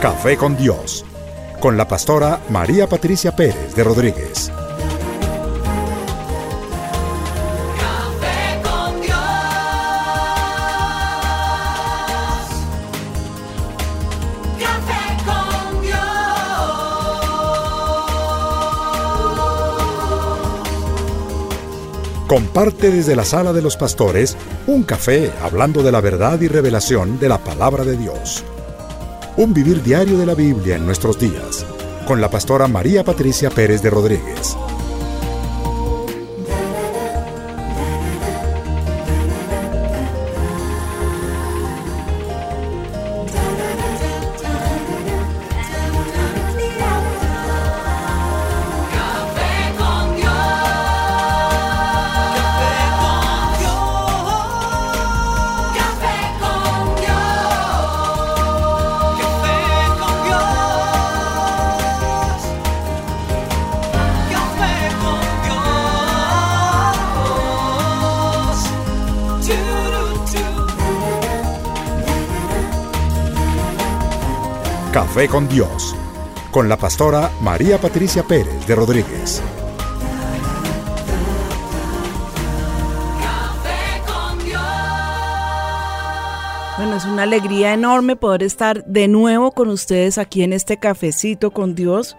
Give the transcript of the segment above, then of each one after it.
Café con Dios, con la pastora María Patricia Pérez de Rodríguez. Café con Dios. Café con Dios. Comparte desde la sala de los pastores un café hablando de la verdad y revelación de la palabra de Dios. Un vivir diario de la Biblia en nuestros días, con la pastora María Patricia Pérez de Rodríguez. Con Dios, con la pastora María Patricia Pérez de Rodríguez. Bueno, es una alegría enorme poder estar de nuevo con ustedes aquí en este cafecito con Dios,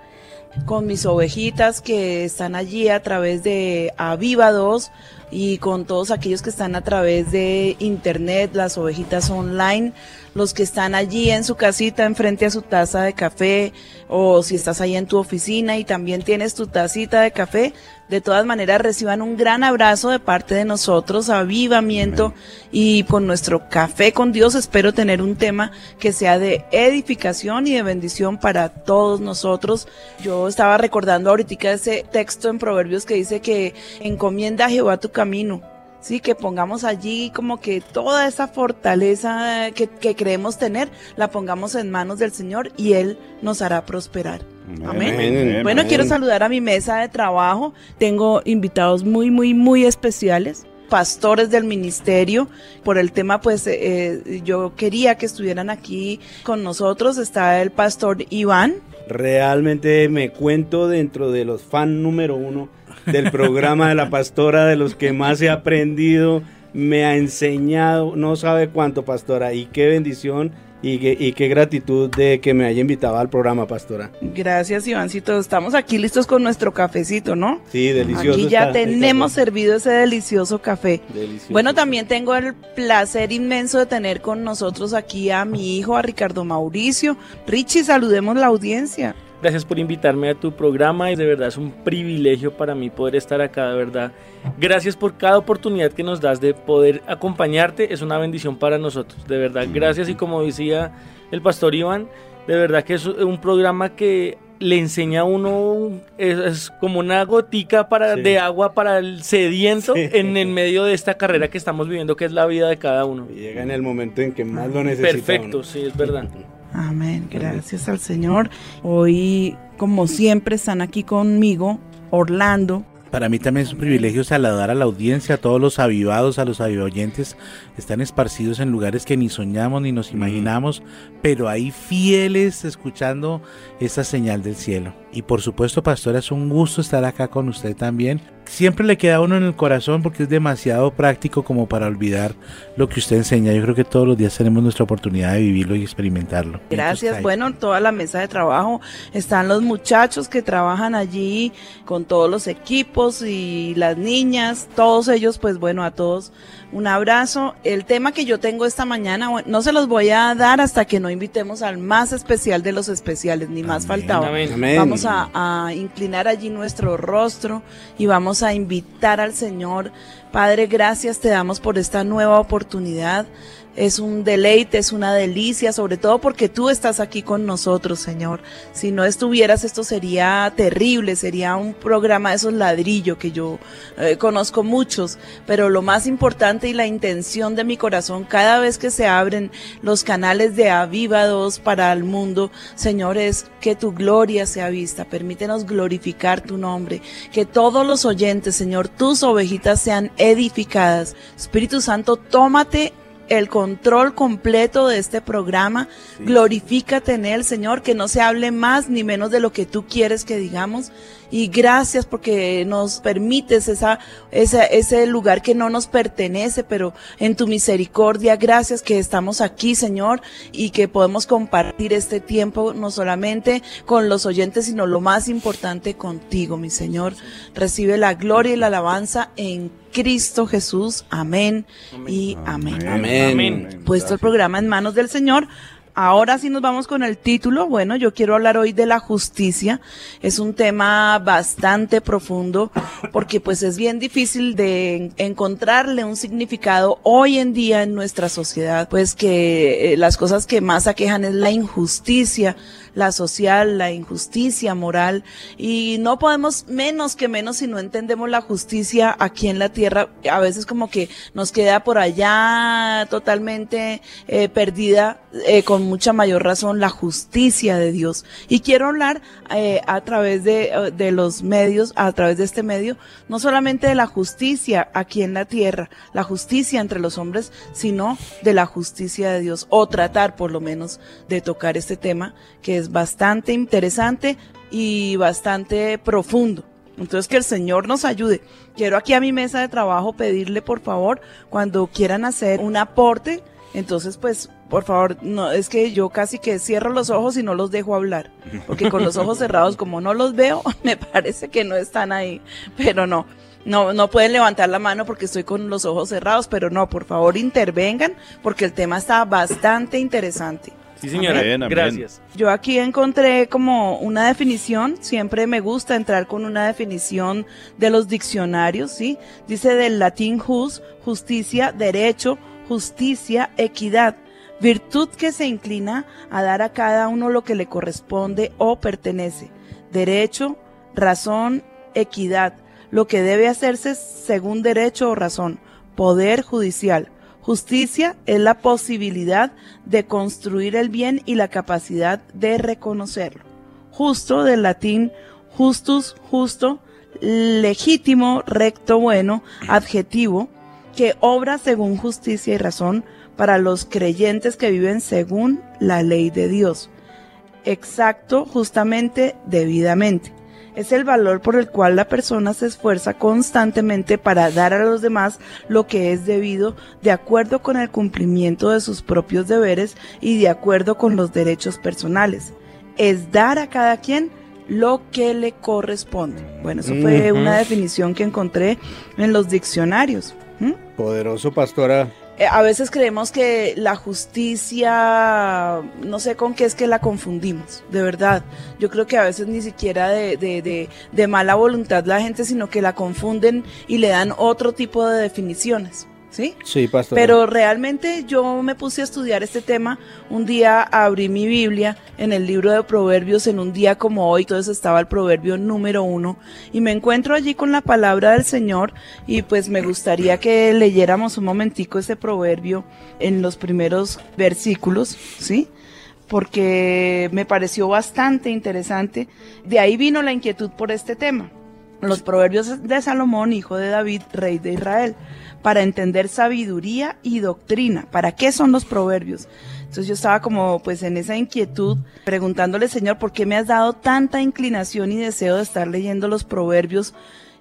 con mis ovejitas que están allí a través de Aviva 2 y con todos aquellos que están a través de internet, las ovejitas online, los que están allí en su casita enfrente a su taza de café o si estás ahí en tu oficina y también tienes tu tacita de café, de todas maneras reciban un gran abrazo de parte de nosotros, avivamiento y con nuestro café con Dios espero tener un tema que sea de edificación y de bendición para todos nosotros. Yo estaba recordando ahorita ese texto en Proverbios que dice que encomienda a Jehová tu camino. Sí, que pongamos allí como que toda esa fortaleza que, que creemos tener, la pongamos en manos del Señor y Él nos hará prosperar. Amén. Amén. Bueno, Amén. quiero saludar a mi mesa de trabajo. Tengo invitados muy, muy, muy especiales pastores del ministerio. Por el tema, pues eh, yo quería que estuvieran aquí con nosotros. Está el pastor Iván. Realmente me cuento dentro de los fan número uno del programa de la pastora, de los que más he aprendido, me ha enseñado, no sabe cuánto, pastora, y qué bendición y qué, y qué gratitud de que me haya invitado al programa, pastora. Gracias, Ivancito. Estamos aquí listos con nuestro cafecito, ¿no? Sí, delicioso. Aquí ya está- tenemos está- servido ese delicioso café. Delicioso. Bueno, también tengo el placer inmenso de tener con nosotros aquí a mi hijo, a Ricardo Mauricio. Richie, saludemos la audiencia. Gracias por invitarme a tu programa y de verdad es un privilegio para mí poder estar acá, de verdad. Gracias por cada oportunidad que nos das de poder acompañarte, es una bendición para nosotros, de verdad. Gracias y como decía el pastor Iván, de verdad que es un programa que le enseña a uno, es, es como una gotica para, Sí. de agua para el sediento Sí. en el medio de esta carrera que estamos viviendo, que es la vida de cada uno. Llega en el momento en que más lo necesita. Perfecto, uno. sí, es verdad. Amén, gracias al Señor. Hoy, como siempre, están aquí conmigo Orlando. Para mí también es un privilegio saludar a la audiencia, a todos los avivados, a los avivoyentes. Están esparcidos en lugares que ni soñamos ni nos imaginamos, pero ahí fieles escuchando esta señal del cielo. Y por supuesto, pastora, es un gusto estar acá con usted también. Siempre le queda a uno en el corazón porque es demasiado práctico como para olvidar lo que usted enseña. Yo creo que todos los días tenemos nuestra oportunidad de vivirlo y experimentarlo. Gracias. Bueno, en toda la mesa de trabajo están los muchachos que trabajan allí con todos los equipos y las niñas, todos ellos, pues bueno, a todos un abrazo. El tema que yo tengo esta mañana, no se los voy a dar hasta que no invitemos al más especial de los especiales, ni más Amén. faltaba. Amén. Amén. Vamos a, a inclinar allí nuestro rostro y vamos a invitar al Señor. Padre, gracias te damos por esta nueva oportunidad. Es un deleite, es una delicia, sobre todo porque tú estás aquí con nosotros, Señor. Si no estuvieras, esto sería terrible, sería un programa de esos ladrillos que yo eh, conozco muchos, pero lo más importante y la intención de mi corazón, cada vez que se abren los canales de Avivados para el mundo, Señor, es que tu gloria sea vista. Permítenos glorificar tu nombre, que todos los oyentes, Señor, tus ovejitas sean edificadas. Espíritu Santo, tómate el control completo de este programa. Glorifícate en él, Señor, que no se hable más ni menos de lo que tú quieres que digamos. Y gracias porque nos permites esa, esa, ese lugar que no nos pertenece, pero en tu misericordia, gracias que estamos aquí, Señor, y que podemos compartir este tiempo no solamente con los oyentes, sino lo más importante contigo, mi Señor. Recibe la gloria y la alabanza en Cristo Jesús. Amén, y amén. Amén. Amén. Puesto el programa en manos del Señor. Ahora sí nos vamos con el título. Bueno, yo quiero hablar hoy de la justicia. Es un tema bastante profundo porque pues es bien difícil de en- encontrarle un significado hoy en día en nuestra sociedad. Pues que eh, las cosas que más aquejan es la injusticia, la social, la injusticia moral y no podemos menos que menos si no entendemos la justicia aquí en la tierra. A veces como que nos queda por allá totalmente eh, perdida eh, con mucha mayor razón la justicia de Dios. Y quiero hablar eh, a través de, de los medios, a través de este medio, no solamente de la justicia aquí en la tierra, la justicia entre los hombres, sino de la justicia de Dios, o tratar por lo menos de tocar este tema que es bastante interesante y bastante profundo. Entonces que el Señor nos ayude. Quiero aquí a mi mesa de trabajo pedirle por favor cuando quieran hacer un aporte, entonces pues por favor, no es que yo casi que cierro los ojos y no los dejo hablar, porque con los ojos cerrados como no los veo, me parece que no están ahí, pero no. No, no pueden levantar la mano porque estoy con los ojos cerrados, pero no, por favor intervengan porque el tema está bastante interesante. Sí, señora. Amén, amén. Gracias. Yo aquí encontré como una definición, siempre me gusta entrar con una definición de los diccionarios, ¿sí? Dice del latín jus, justicia, derecho, justicia, equidad, virtud que se inclina a dar a cada uno lo que le corresponde o pertenece, derecho, razón, equidad, lo que debe hacerse según derecho o razón, poder judicial. Justicia es la posibilidad de construir el bien y la capacidad de reconocerlo. Justo del latín justus, justo, legítimo, recto, bueno, adjetivo, que obra según justicia y razón para los creyentes que viven según la ley de Dios. Exacto, justamente, debidamente. Es el valor por el cual la persona se esfuerza constantemente para dar a los demás lo que es debido de acuerdo con el cumplimiento de sus propios deberes y de acuerdo con los derechos personales. Es dar a cada quien lo que le corresponde. Bueno, eso fue una definición que encontré en los diccionarios. ¿Mm? Poderoso pastora. Eh, a veces creemos que la justicia, no sé con qué es que la confundimos, de verdad. Yo creo que a veces ni siquiera de, de, de, de mala voluntad la gente, sino que la confunden y le dan otro tipo de definiciones, ¿sí? Sí, pastora. Pero realmente yo me puse a estudiar este tema. Un día abrí mi Biblia en el libro de Proverbios en un día como hoy, entonces estaba el proverbio número uno y me encuentro allí con la palabra del Señor y pues me gustaría que leyéramos un momentico ese proverbio en los primeros versículos, ¿sí? Porque me pareció bastante interesante. De ahí vino la inquietud por este tema. Los proverbios de Salomón, hijo de David, rey de Israel, para entender sabiduría y doctrina. ¿Para qué son los proverbios? Entonces yo estaba como pues en esa inquietud preguntándole, Señor, ¿por qué me has dado tanta inclinación y deseo de estar leyendo los proverbios?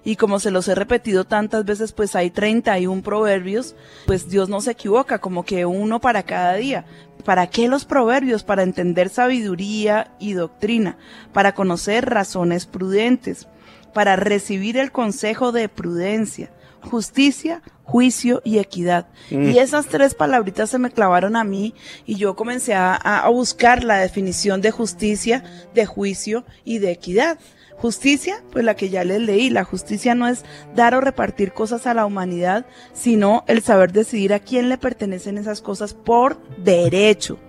Y como se los he repetido tantas veces, pues hay 31 proverbios, pues Dios no se equivoca, como que uno para cada día. ¿Para qué los proverbios? Para entender sabiduría y doctrina, para conocer razones prudentes, para recibir el consejo de prudencia, justicia, juicio y equidad. Y esas tres palabritas se me clavaron a mí y yo comencé a, a buscar la definición de justicia, de juicio y de equidad. Justicia, pues la que ya les leí, la justicia no es dar o repartir cosas a la humanidad, sino el saber decidir a quién le pertenecen esas cosas por derecho.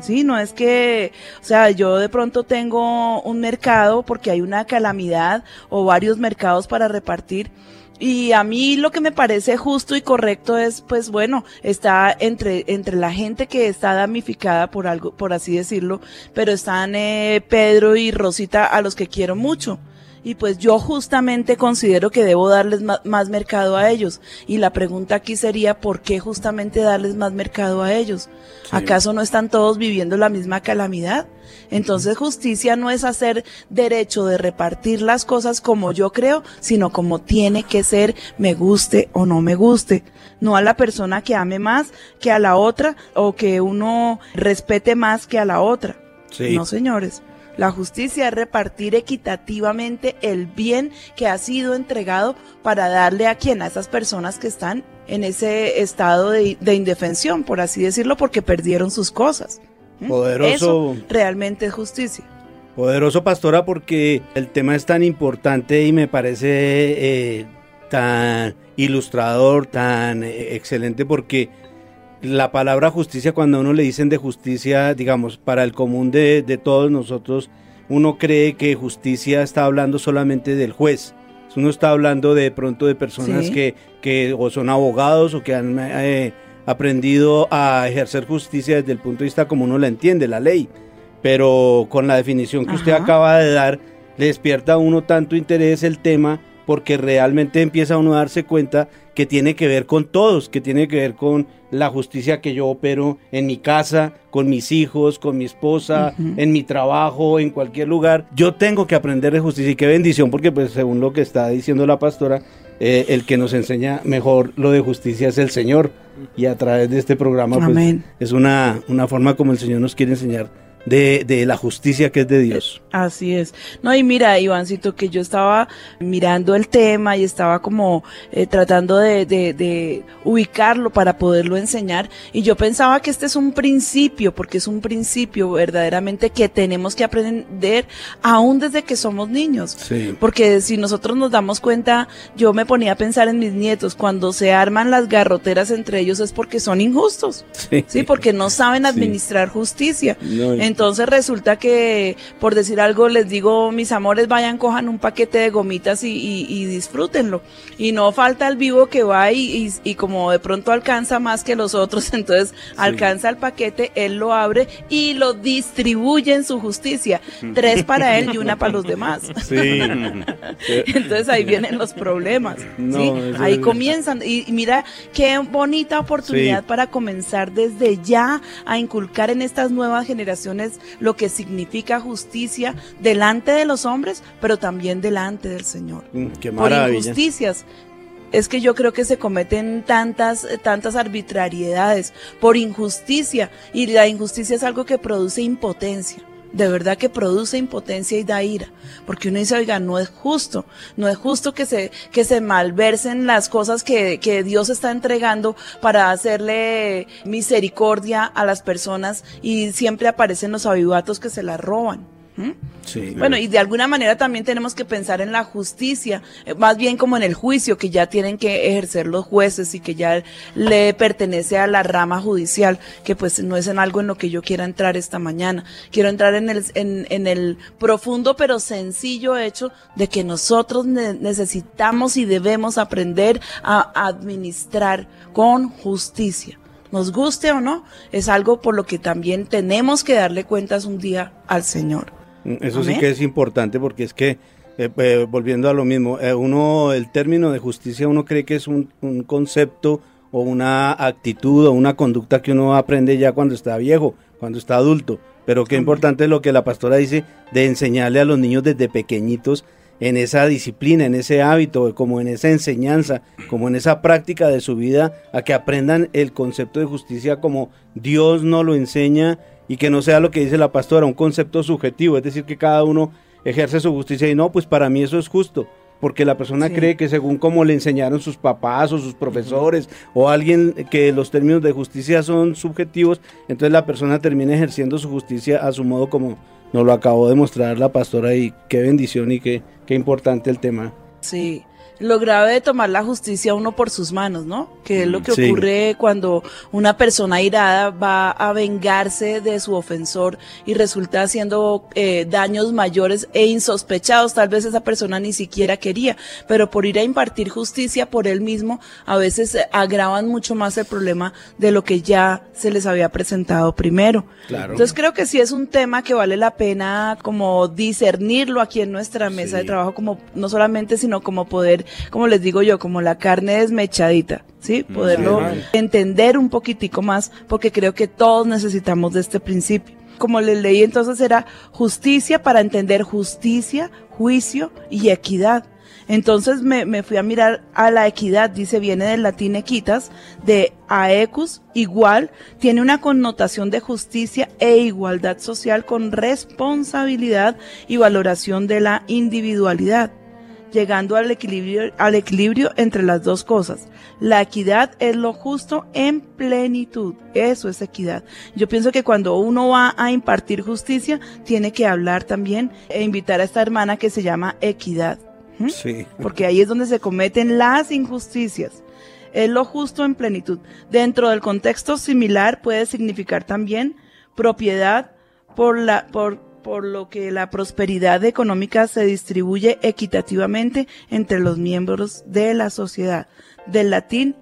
Sí, no es que, o sea, yo de pronto tengo un mercado porque hay una calamidad o varios mercados para repartir. Y a mí lo que me parece justo y correcto es, pues bueno, está entre, entre la gente que está damnificada por algo, por así decirlo, pero están eh, Pedro y Rosita a los que quiero mucho. Y pues yo justamente considero que debo darles más mercado a ellos. Y la pregunta aquí sería, ¿por qué justamente darles más mercado a ellos? ¿Acaso no están todos viviendo la misma calamidad? Entonces justicia no es hacer derecho de repartir las cosas como yo creo, sino como tiene que ser, me guste o no me guste. No a la persona que ame más que a la otra o que uno respete más que a la otra. Sí. No, señores. La justicia es repartir equitativamente el bien que ha sido entregado para darle a quien, a esas personas que están en ese estado de, de indefensión, por así decirlo, porque perdieron sus cosas. ¿Mm? Poderoso. Eso realmente es justicia. Poderoso pastora porque el tema es tan importante y me parece eh, tan ilustrador, tan eh, excelente porque la palabra justicia cuando a uno le dicen de justicia, digamos, para el común de, de todos nosotros, uno cree que justicia está hablando solamente del juez. Uno está hablando de pronto de personas Sí. que, que o son abogados o que han eh, aprendido a ejercer justicia desde el punto de vista como uno la entiende, la ley pero con la definición que usted acaba de dar, le despierta a uno tanto interés el tema porque realmente empieza uno a darse cuenta que tiene que ver con todos, que tiene que ver con la justicia que yo opero en mi casa, con mis hijos, con mi esposa, en mi trabajo, en cualquier lugar. Yo tengo que aprender de justicia y qué bendición porque pues según lo que está diciendo la pastora, eh, el que nos enseña mejor lo de justicia es el Señor. Y a través de este programa pues, es una, una forma como el Señor nos quiere enseñar de, de la justicia que es de Dios. Así es. No, y mira, Ivancito, que yo estaba mirando el tema y estaba como eh, tratando de, de- de ubicarlo para poderlo enseñar. Y yo pensaba que este es un principio, porque es un principio verdaderamente que tenemos que aprender aún desde que somos niños. Sí. Porque si nosotros nos damos cuenta, yo me ponía a pensar en mis nietos, cuando se arman las garroteras entre ellos es porque son injustos, Sí. ¿sí? Porque no saben Sí. administrar justicia. No, Entonces resulta que, por decir algo, les digo, mis amores, vayan, cojan un paquete de gomitas y, y- y disfrútenlo. Y no falta el vivo que va y, como de pronto alcanza más que los otros, entonces alcanza el paquete, él lo abre y lo distribuye en su justicia. Tres para él y una para los demás. Sí. Entonces ahí vienen los problemas. No, ¿sí? eso Ahí es- comienzan. Y, y mira qué bonita oportunidad Sí. para comenzar desde ya a inculcar en estas nuevas generaciones lo que significa justicia delante de los hombres, pero también delante del Señor. Mm, Qué Por maravilla. injusticias. Es que yo creo que se cometen tantas, eh, tantas arbitrariedades por injusticia. Y la injusticia es algo que produce impotencia. De verdad que produce impotencia y da ira. Porque uno dice, oiga, no es justo. No es justo que se, que se malversen las cosas que, que Dios está entregando para hacerle misericordia a las personas y siempre aparecen los avivatos que se las roban. ¿Mm? Sí. Bueno, y de alguna manera también tenemos que pensar en la justicia, eh, más bien como en el juicio que ya tienen que ejercer los jueces y que ya le pertenece a la rama judicial, que pues no es en algo en lo que yo quiera entrar esta mañana. Quiero entrar en el, en, en el profundo pero sencillo hecho de que nosotros ne- necesitamos y debemos aprender a administrar con justicia. Nos guste o no, es algo por lo que también tenemos que darle cuentas un día al Señor. Mm, Eso sí que es importante porque es que, eh, eh, volviendo a lo mismo, eh, uno, el término de justicia, uno cree que es un, un concepto o una actitud o una conducta que uno aprende ya cuando está viejo, cuando está adulto. Pero qué Amén. importante es lo que la pastora dice de enseñarle a los niños desde pequeñitos en esa disciplina, en ese hábito, como en esa enseñanza, como en esa práctica de su vida, a que aprendan el concepto de justicia como Dios nos lo enseña y que no sea lo que dice la pastora, un concepto subjetivo, es decir, que cada uno ejerce su justicia y no, pues para mí eso es justo, porque la persona Sí. cree que según como le enseñaron sus papás o sus profesores o alguien que los términos de justicia son subjetivos, entonces la persona termina ejerciendo su justicia a su modo como nos lo acabó de mostrar la pastora y qué bendición y qué, qué importante el tema. Sí, lo grave de tomar la justicia uno por sus manos, ¿no? Que es lo que Sí. ocurre cuando una persona irada va a vengarse de su ofensor y resulta haciendo eh, daños mayores e insospechados. Tal vez esa persona ni siquiera quería, pero por ir a impartir justicia por él mismo, a veces agravan mucho más el problema de lo que ya se les había presentado primero. Claro. Entonces creo que sí es un tema que vale la pena como discernirlo aquí en nuestra mesa de trabajo, como no solamente, sino como poder, como les digo yo, como la carne desmechadita, ¿sí? Poderlo Sí. entender un poquitico más, porque creo que todos necesitamos de este principio. Como les leí, entonces era justicia para entender justicia, juicio y equidad. Entonces me, me fui a mirar a la equidad, dice, viene del latín equitas, de aecus, igual, tiene una connotación de justicia e igualdad social con responsabilidad y valoración de la individualidad, llegando al equilibrio, al equilibrio entre las dos cosas. La equidad es lo justo en plenitud, eso es equidad. Yo pienso que cuando uno va a impartir justicia, tiene que hablar también e invitar a esta hermana que se llama equidad. ¿Mm? Sí. porque ahí es donde se cometen las injusticias. Es lo justo en plenitud. Dentro del contexto similar puede significar también propiedad por la, por, por lo que la prosperidad económica se distribuye equitativamente entre los miembros de la sociedad. Del latín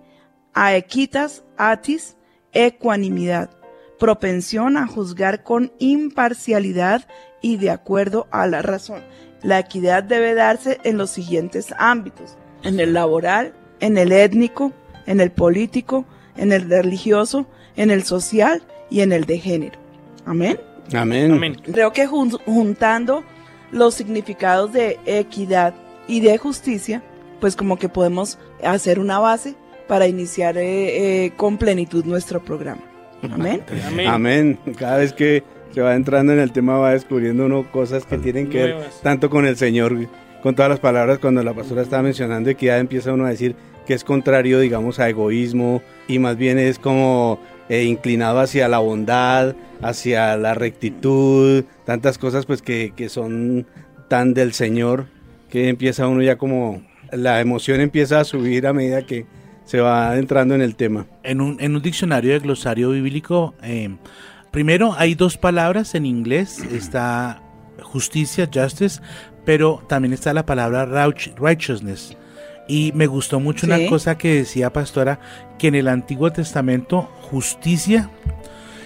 aequitas, atis, ecuanimidad. Propensión a juzgar con imparcialidad y de acuerdo a la razón. La equidad debe darse en los siguientes ámbitos. En el laboral, en el étnico, en el político, en el religioso, en el social y en el de género. Amén. Amén. Amén. Creo que jun- juntando los significados de equidad y de justicia, pues como que podemos hacer una base para iniciar eh, eh, con plenitud nuestro programa. Amén. Amén. Amén. Cada vez que se va entrando en el tema va descubriendo uno cosas que tienen que ver tanto con el Señor, con todas las palabras. Cuando la pastora estaba mencionando equidad, empieza uno a decir que es contrario, digamos, a egoísmo y más bien es como eh, inclinado hacia la bondad, hacia la rectitud, tantas cosas pues que, que son tan del Señor que empieza uno ya como la emoción empieza a subir a medida que se va entrando en el tema. En un, en un diccionario de glosario bíblico, eh, primero hay dos palabras en inglés, está justicia, justice, pero también está la palabra righteousness. Y me gustó mucho Sí. una cosa que decía Pastora, que en el Antiguo Testamento justicia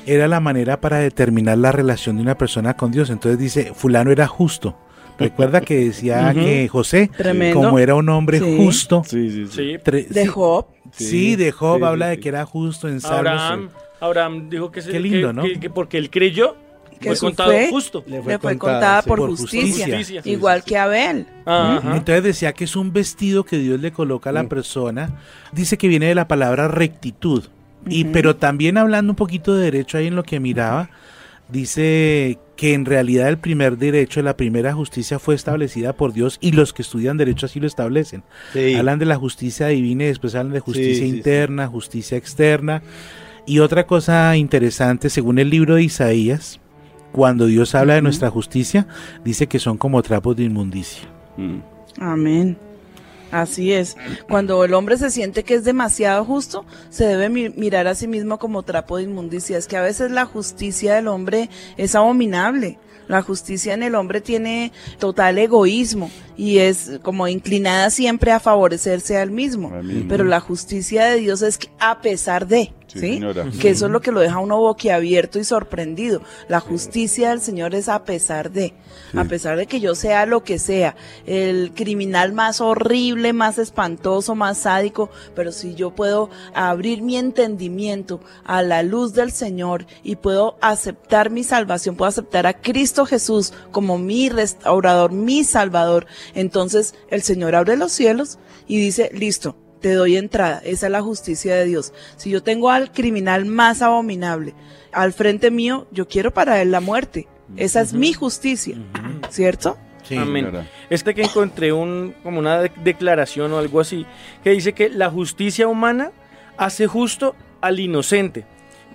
era la manera para determinar la relación de una persona con Dios. Entonces dice, fulano era justo. Recuerda que decía que José, Tremendo. como era un hombre Sí. justo, Sí, sí, Sí. tre- De Job. Sí, de Job Sí, habla sí, de que era justo en Salmos. Abraham, Abraham dijo que, se- Qué lindo, que- ¿no? que- que porque él creyó, Que fue su contado fe justo. Le Le fue contada sí. por, por justicia, igual que Abel. Ajá. Entonces decía que es un vestido que Dios le coloca a la persona. Dice que viene de la palabra rectitud. Y pero también hablando un poquito de derecho ahí en lo que miraba, dice que en realidad el primer derecho, la primera justicia fue establecida por Dios y los que estudian derecho así lo establecen. Sí. Hablan de la justicia divina y después hablan de justicia sí, sí. interna, justicia externa. Y otra cosa interesante, según el libro de Isaías, cuando Dios habla de nuestra justicia, dice que son como trapos de inmundicia. Mm. Amén. Así es. Cuando el hombre se siente que es demasiado justo, se debe mi- mirar a sí mismo como trapo de inmundicia. Es que a veces la justicia del hombre es abominable. La justicia en el hombre tiene total egoísmo y es como inclinada siempre a favorecerse al mismo. Pero la justicia de Dios es que a pesar de, Sí, ¿sí? señora. Que eso es lo que lo deja uno boquiabierto y sorprendido. La justicia del Señor es a pesar de, a pesar de que yo sea lo que sea, el criminal más horrible, más espantoso, más sádico, pero si yo puedo abrir mi entendimiento a la luz del Señor y puedo aceptar mi salvación, puedo aceptar a Cristo Jesús como mi restaurador, mi salvador, entonces el Señor abre los cielos y dice, listo, te doy entrada. Esa es la justicia de Dios. Si yo tengo al criminal más abominable al frente mío, yo quiero para él la muerte. Esa es mi justicia, ¿cierto? Sí. Amén. Este que encontré un, como una de- declaración o algo así, que dice que la justicia humana hace justo al inocente,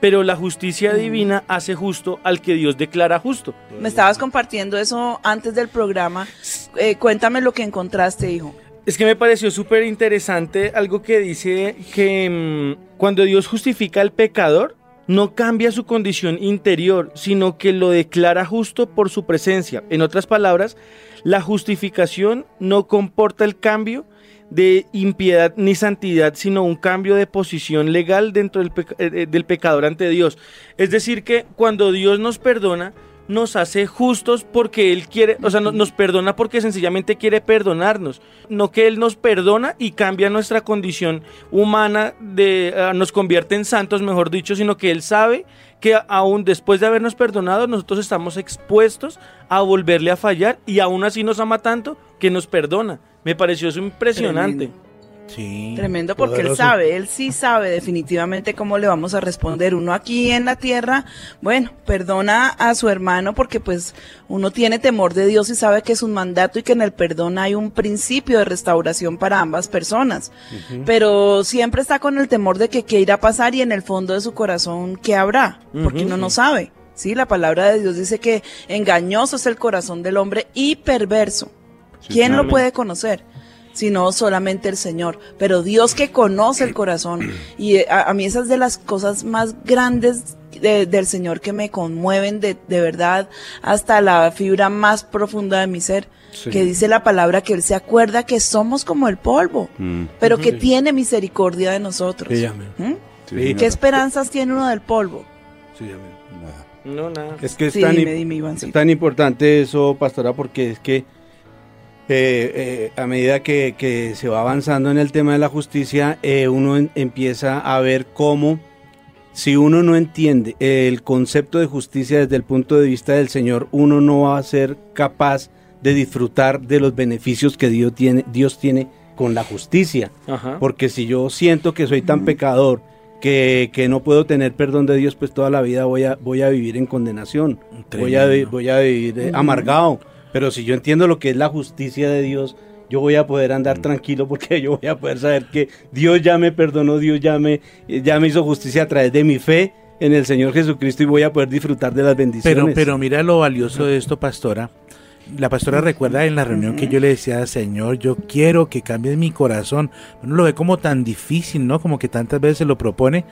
pero la justicia divina hace justo al que Dios declara justo. Me estabas compartiendo eso antes del programa. Eh, cuéntame lo que encontraste, hijo. Es que me pareció súper interesante algo que dice que mm, cuando Dios justifica al pecador, no cambia su condición interior, sino que lo declara justo por su presencia. En otras palabras, la justificación no comporta el cambio de impiedad ni santidad, sino un cambio de posición legal dentro del, eh, del pecador ante Dios. Es decir, que cuando Dios nos perdona, nos hace justos porque Él quiere, o sea, no- nos perdona porque sencillamente quiere perdonarnos, no que Él nos perdona y cambia nuestra condición humana, de, ah, nos convierte en santos, mejor dicho, sino que Él sabe que aún después de habernos perdonado, nosotros estamos expuestos a volverle a fallar y aún así nos ama tanto que nos perdona. Me pareció eso impresionante. Sí. Tremendo porque él sabe, él sí sabe definitivamente cómo le vamos a responder. Uno aquí en la tierra, bueno, perdona a su hermano porque pues uno tiene temor de Dios y sabe que es un mandato y que en el perdón hay un principio de restauración para ambas personas. Pero siempre está con el temor de que qué irá a pasar y en el fondo de su corazón qué habrá, porque uno no sabe. Sí, la palabra de Dios dice que engañoso es el corazón del hombre y perverso. ¿Quién lo puede conocer? Sino solamente el Señor. Pero Dios que conoce el corazón. Y a, a mí esas de las cosas más grandes de- del Señor que me conmueven de, de verdad hasta la fibra más profunda de mi ser. Que dice la palabra que Él se acuerda que somos como el polvo, pero que tiene misericordia de nosotros. Sí, amén. ¿Mm? Sí, ¿Qué esperanzas tiene uno del polvo? sí, amén. No, nada. Es que es, Sí, tan, dime, im- dime, es tan importante eso, pastora, porque es que eh, eh, a medida que, que se va avanzando en el tema de la justicia, eh, uno en- empieza a ver cómo, si uno no entiende el concepto de justicia desde el punto de vista del Señor, uno no va a ser capaz de disfrutar de los beneficios que Dios tiene, Dios tiene con la justicia. Ajá. Porque si yo siento que soy tan pecador que, que no puedo tener perdón de Dios, pues toda la vida voy a, voy a vivir en condenación. Voy a, voy a vivir eh, amargado. Pero si yo entiendo lo que es la justicia de Dios, yo voy a poder andar tranquilo porque yo voy a poder saber que Dios ya me perdonó, Dios ya me, ya me hizo justicia a través de mi fe en el Señor Jesucristo y voy a poder disfrutar de las bendiciones. Pero, pero mira lo valioso de esto, pastora. La pastora recuerda en la reunión que yo le decía, Señor, yo quiero que cambies mi corazón. Uno lo ve como tan difícil, ¿no? Como que tantas veces se lo propone.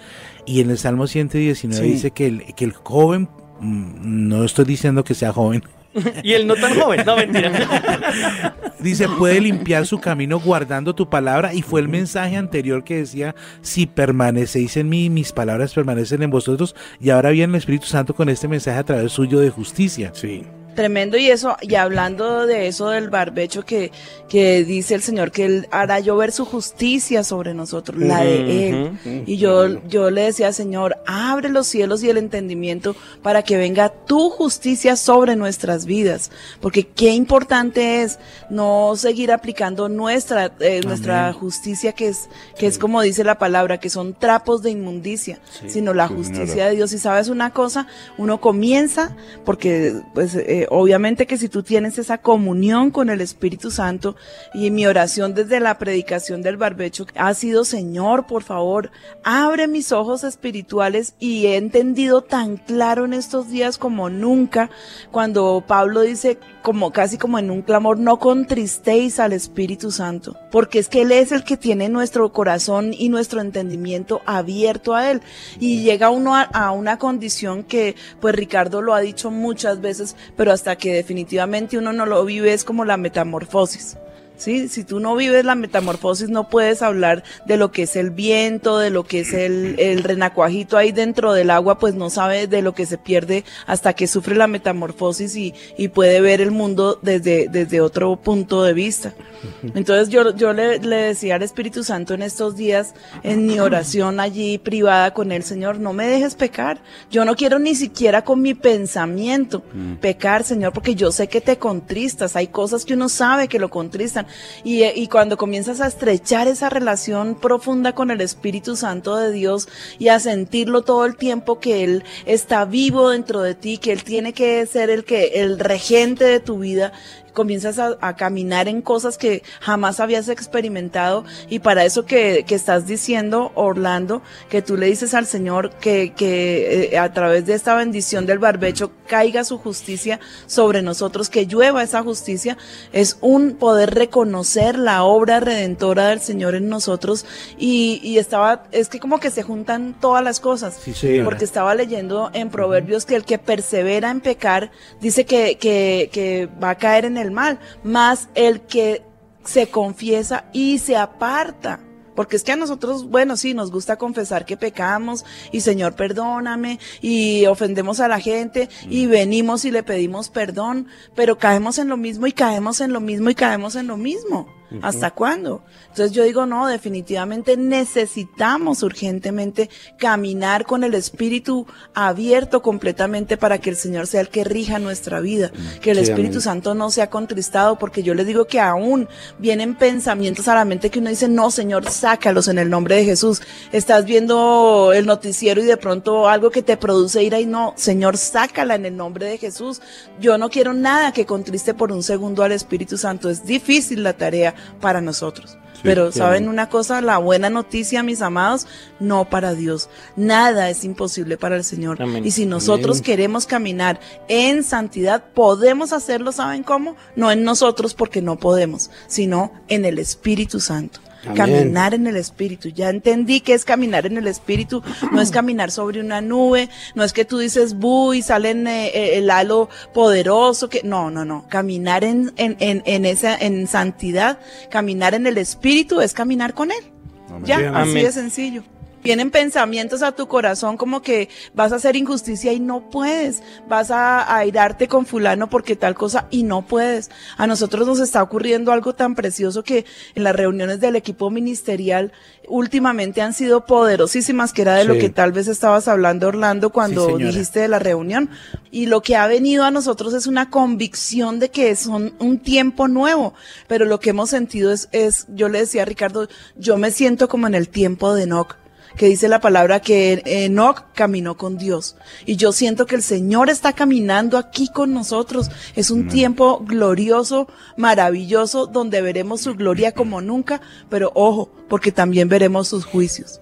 Y en el Salmo 119 Sí. dice que el, que el joven, mm, no estoy diciendo que sea joven, Y él no tan joven, no mentira. dice, puede limpiar su camino guardando tu palabra. Y fue el mensaje anterior que decía, si permanecéis en mí, mis palabras permanecen en vosotros. Y ahora viene el Espíritu Santo con este mensaje a través suyo de justicia. Sí. Tremendo y eso, y hablando de eso del barbecho que, que dice el Señor que Él hará llover su justicia sobre nosotros, la de Él. Y yo, yo le decía, Señor, abre los cielos y el entendimiento para que venga tu justicia sobre nuestras vidas. Porque qué importante es no seguir aplicando nuestra, eh, nuestra justicia que es, que es como dice la palabra, que son trapos de inmundicia, sino la justicia de Dios. Y sabes una cosa, uno comienza, porque pues eh, obviamente que si tú tienes esa comunión con el Espíritu Santo, y mi oración desde la predicación del barbecho ha sido, Señor, por favor, abre mis ojos espirituales y he entendido tan claro en estos días como nunca, cuando Pablo dice, como casi como en un clamor, no contristéis al Espíritu Santo, porque es que Él es el que tiene nuestro corazón y nuestro entendimiento abierto a Él. Y llega uno a, a una condición que, pues Ricardo lo ha dicho muchas veces, pero hasta que definitivamente uno no lo vive es como la metamorfosis. ¿Sí? Si tú no vives la metamorfosis, no puedes hablar de lo que es el viento, de lo que es el, el renacuajito ahí dentro del agua, pues no sabe de lo que se pierde hasta que sufre la metamorfosis y, y puede ver el mundo desde, desde otro punto de vista. Entonces yo, yo le, le decía al Espíritu Santo en estos días, en mi oración allí privada con el Señor, no me dejes pecar. Yo no quiero ni siquiera con mi pensamiento pecar, Señor, porque yo sé que te contristas. Hay cosas que uno sabe que lo contristan. Y, y cuando comienzas a estrechar esa relación profunda con el Espíritu Santo de Dios y a sentirlo todo el tiempo que Él está vivo dentro de ti, que Él tiene que ser el que, el regente de tu vida, comienzas a, a caminar en cosas que jamás habías experimentado y para eso que, que estás diciendo, Orlando, que tú le dices al Señor que, que eh, a través de esta bendición del barbecho caiga su justicia sobre nosotros, que llueva esa justicia, es un poder reconocer la obra redentora del Señor en nosotros. Y, y estaba, es que como que se juntan todas las cosas, Sí, porque estaba leyendo en Proverbios que el que persevera en pecar dice que, que, que va a caer en el mal, más el que se confiesa y se aparta. Porque es que a nosotros, bueno, sí, nos gusta confesar que pecamos y Señor, perdóname y ofendemos a la gente y venimos y le pedimos perdón, pero caemos en lo mismo y caemos en lo mismo y caemos en lo mismo. ¿Hasta cuándo? Entonces yo digo, no, definitivamente necesitamos urgentemente caminar con el espíritu abierto completamente para que el Señor sea el que rija nuestra vida, que el Sí, Espíritu amén. Santo no sea contristado, porque yo les digo que aún vienen pensamientos a la mente que uno dice, no, Señor, sácalos en el nombre de Jesús. Estás viendo el noticiero y de pronto algo que te produce ira y no, Señor, sácala en el nombre de Jesús. Yo no quiero nada que contriste por un segundo al Espíritu Santo. Es difícil la tarea para nosotros. Pero saben una cosa, la buena noticia, mis amados, no para Dios. Nada es imposible para el Señor. Amén. Y si nosotros Amén. queremos caminar en santidad, podemos hacerlo, ¿saben cómo? No en nosotros porque no podemos, sino en el Espíritu Santo. Amén. Caminar en el Espíritu. Ya entendí que es caminar en el Espíritu. No es caminar sobre una nube. No es que tú dices, bu, y sale en, eh, eh, el halo poderoso. que No, no, no. Caminar en, en, en, en esa, en santidad, caminar en el Espíritu es caminar con Él. Ya, Sí, así de sencillo. Vienen pensamientos a tu corazón como que vas a hacer injusticia y no puedes. Vas a airarte con fulano porque tal cosa y no puedes. A nosotros nos está ocurriendo algo tan precioso que en las reuniones del equipo ministerial últimamente han sido poderosísimas, que era de lo que tal vez estabas hablando, Orlando, cuando dijiste de la reunión. Y lo que ha venido a nosotros es una convicción de que son un tiempo nuevo. Pero lo que hemos sentido es, es yo le decía a Ricardo, yo me siento como en el tiempo de Enoch que dice la palabra que Enoch caminó con Dios. Y yo siento que el Señor está caminando aquí con nosotros. Es un tiempo glorioso, maravilloso, donde veremos su gloria como nunca, pero ojo, porque también veremos sus juicios.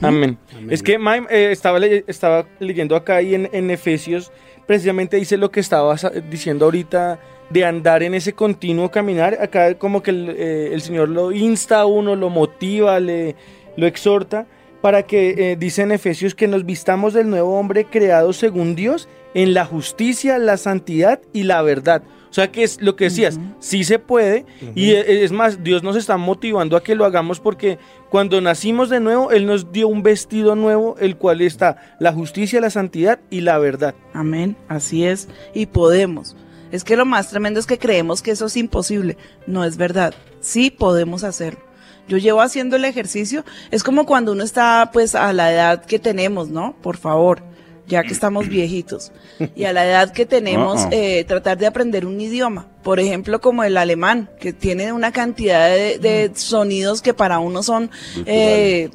Amén. Es que Maim, eh, estaba, estaba leyendo acá y en, en Efesios precisamente dice lo que estabas diciendo ahorita de andar en ese continuo caminar. Acá como que el, eh, el Señor lo insta a uno, lo motiva, le, lo exhorta para que, eh, dice en Efesios, que nos vistamos del nuevo hombre creado según Dios en la justicia, la santidad y la verdad. O sea que es lo que decías, sí se puede y eh, es más, Dios nos está motivando a que lo hagamos porque cuando nacimos de nuevo, Él nos dio un vestido nuevo, el cual está la justicia, la santidad y la verdad. Amén, así es, y podemos. Es que lo más tremendo es que creemos que eso es imposible. No es verdad, sí podemos hacerlo. Yo llevo haciendo el ejercicio, es como cuando uno está pues a la edad que tenemos, ¿no? Por favor, ya que estamos viejitos. Y a la edad que tenemos, Uh-uh. eh, tratar de aprender un idioma. Por ejemplo, como el alemán, que tiene una cantidad de, de sonidos que para uno son eh,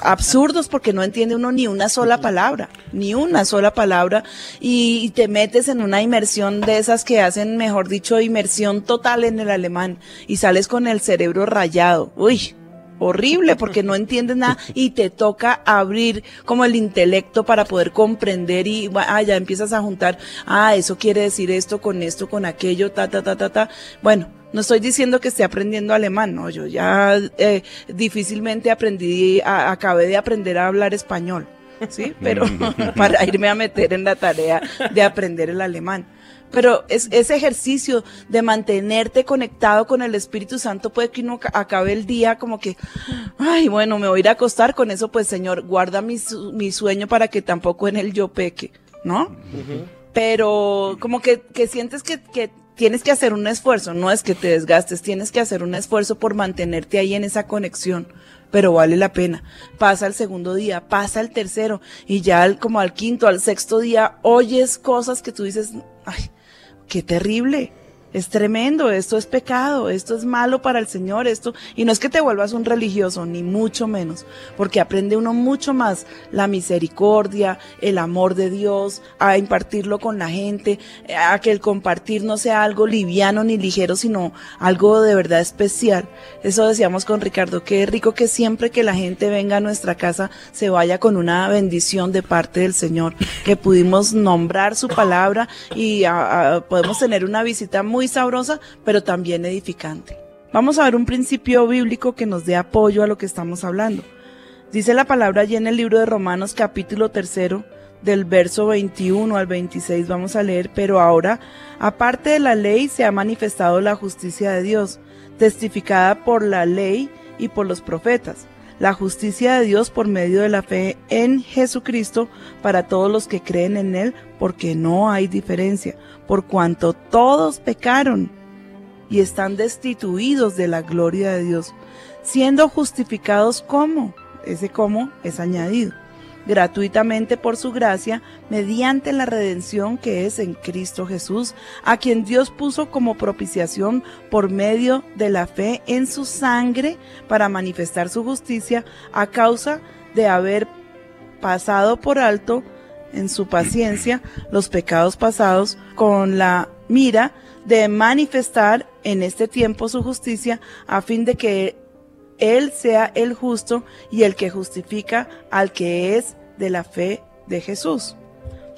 absurdos porque no entiende uno ni una sola palabra, ni una sola palabra. Y, y te metes en una inmersión de esas que hacen, mejor dicho, inmersión total en el alemán y sales con el cerebro rayado. Uy, horrible porque no entiendes nada y te toca abrir como el intelecto para poder comprender y ah, ya empiezas a juntar, ah, eso quiere decir esto con esto, con aquello, ta, ta, ta, ta, ta. Bueno, no estoy diciendo que esté aprendiendo alemán, no, yo ya eh, difícilmente aprendí, a- acabé de aprender a hablar español, ¿sí? Pero para irme a meter en la tarea de aprender el alemán. Pero es, ese ejercicio de mantenerte conectado con el Espíritu Santo puede que uno ca- acabe el día como que, ay, bueno, me voy a ir a acostar con eso, pues Señor, guarda mi, mi sueño para que tampoco en él yo peque, ¿no? Pero como que, que sientes que, que tienes que hacer un esfuerzo, no es que te desgastes, tienes que hacer un esfuerzo por mantenerte ahí en esa conexión. Pero vale la pena. Pasa el segundo día, pasa el tercero y ya al- como al quinto, al sexto día oyes cosas que tú dices, ay, qué terrible. Es tremendo, esto es pecado, esto es malo para el Señor, esto, y no es que te vuelvas un religioso, ni mucho menos, porque aprende uno mucho más la misericordia, el amor de Dios, a impartirlo con la gente, a que el compartir no sea algo liviano ni ligero, sino algo de verdad especial. Eso decíamos con Ricardo, es rico que siempre que la gente venga a nuestra casa se vaya con una bendición de parte del Señor, que pudimos nombrar su palabra y a- podemos tener una visita muy sabrosa, pero también edificante. Vamos a ver un principio bíblico que nos dé apoyo a lo que estamos hablando. Dice la palabra allí en el libro de Romanos capítulo tercero, del verso 21 al 26 vamos a leer, pero ahora, aparte de la ley, se ha manifestado la justicia de Dios, testificada por la ley y por los profetas, la justicia de Dios por medio de la fe en Jesucristo para todos los que creen en Él, porque no hay diferencia, por cuanto todos pecaron y están destituidos de la gloria de Dios, siendo justificados como, ese como es añadido, gratuitamente por su gracia, mediante la redención que es en Cristo Jesús, a quien Dios puso como propiciación por medio de la fe en su sangre para manifestar su justicia a causa de haber pasado por alto en su paciencia los pecados pasados con la mira de manifestar en este tiempo su justicia a fin de que él sea el justo y el que justifica al que es de la fe de Jesús.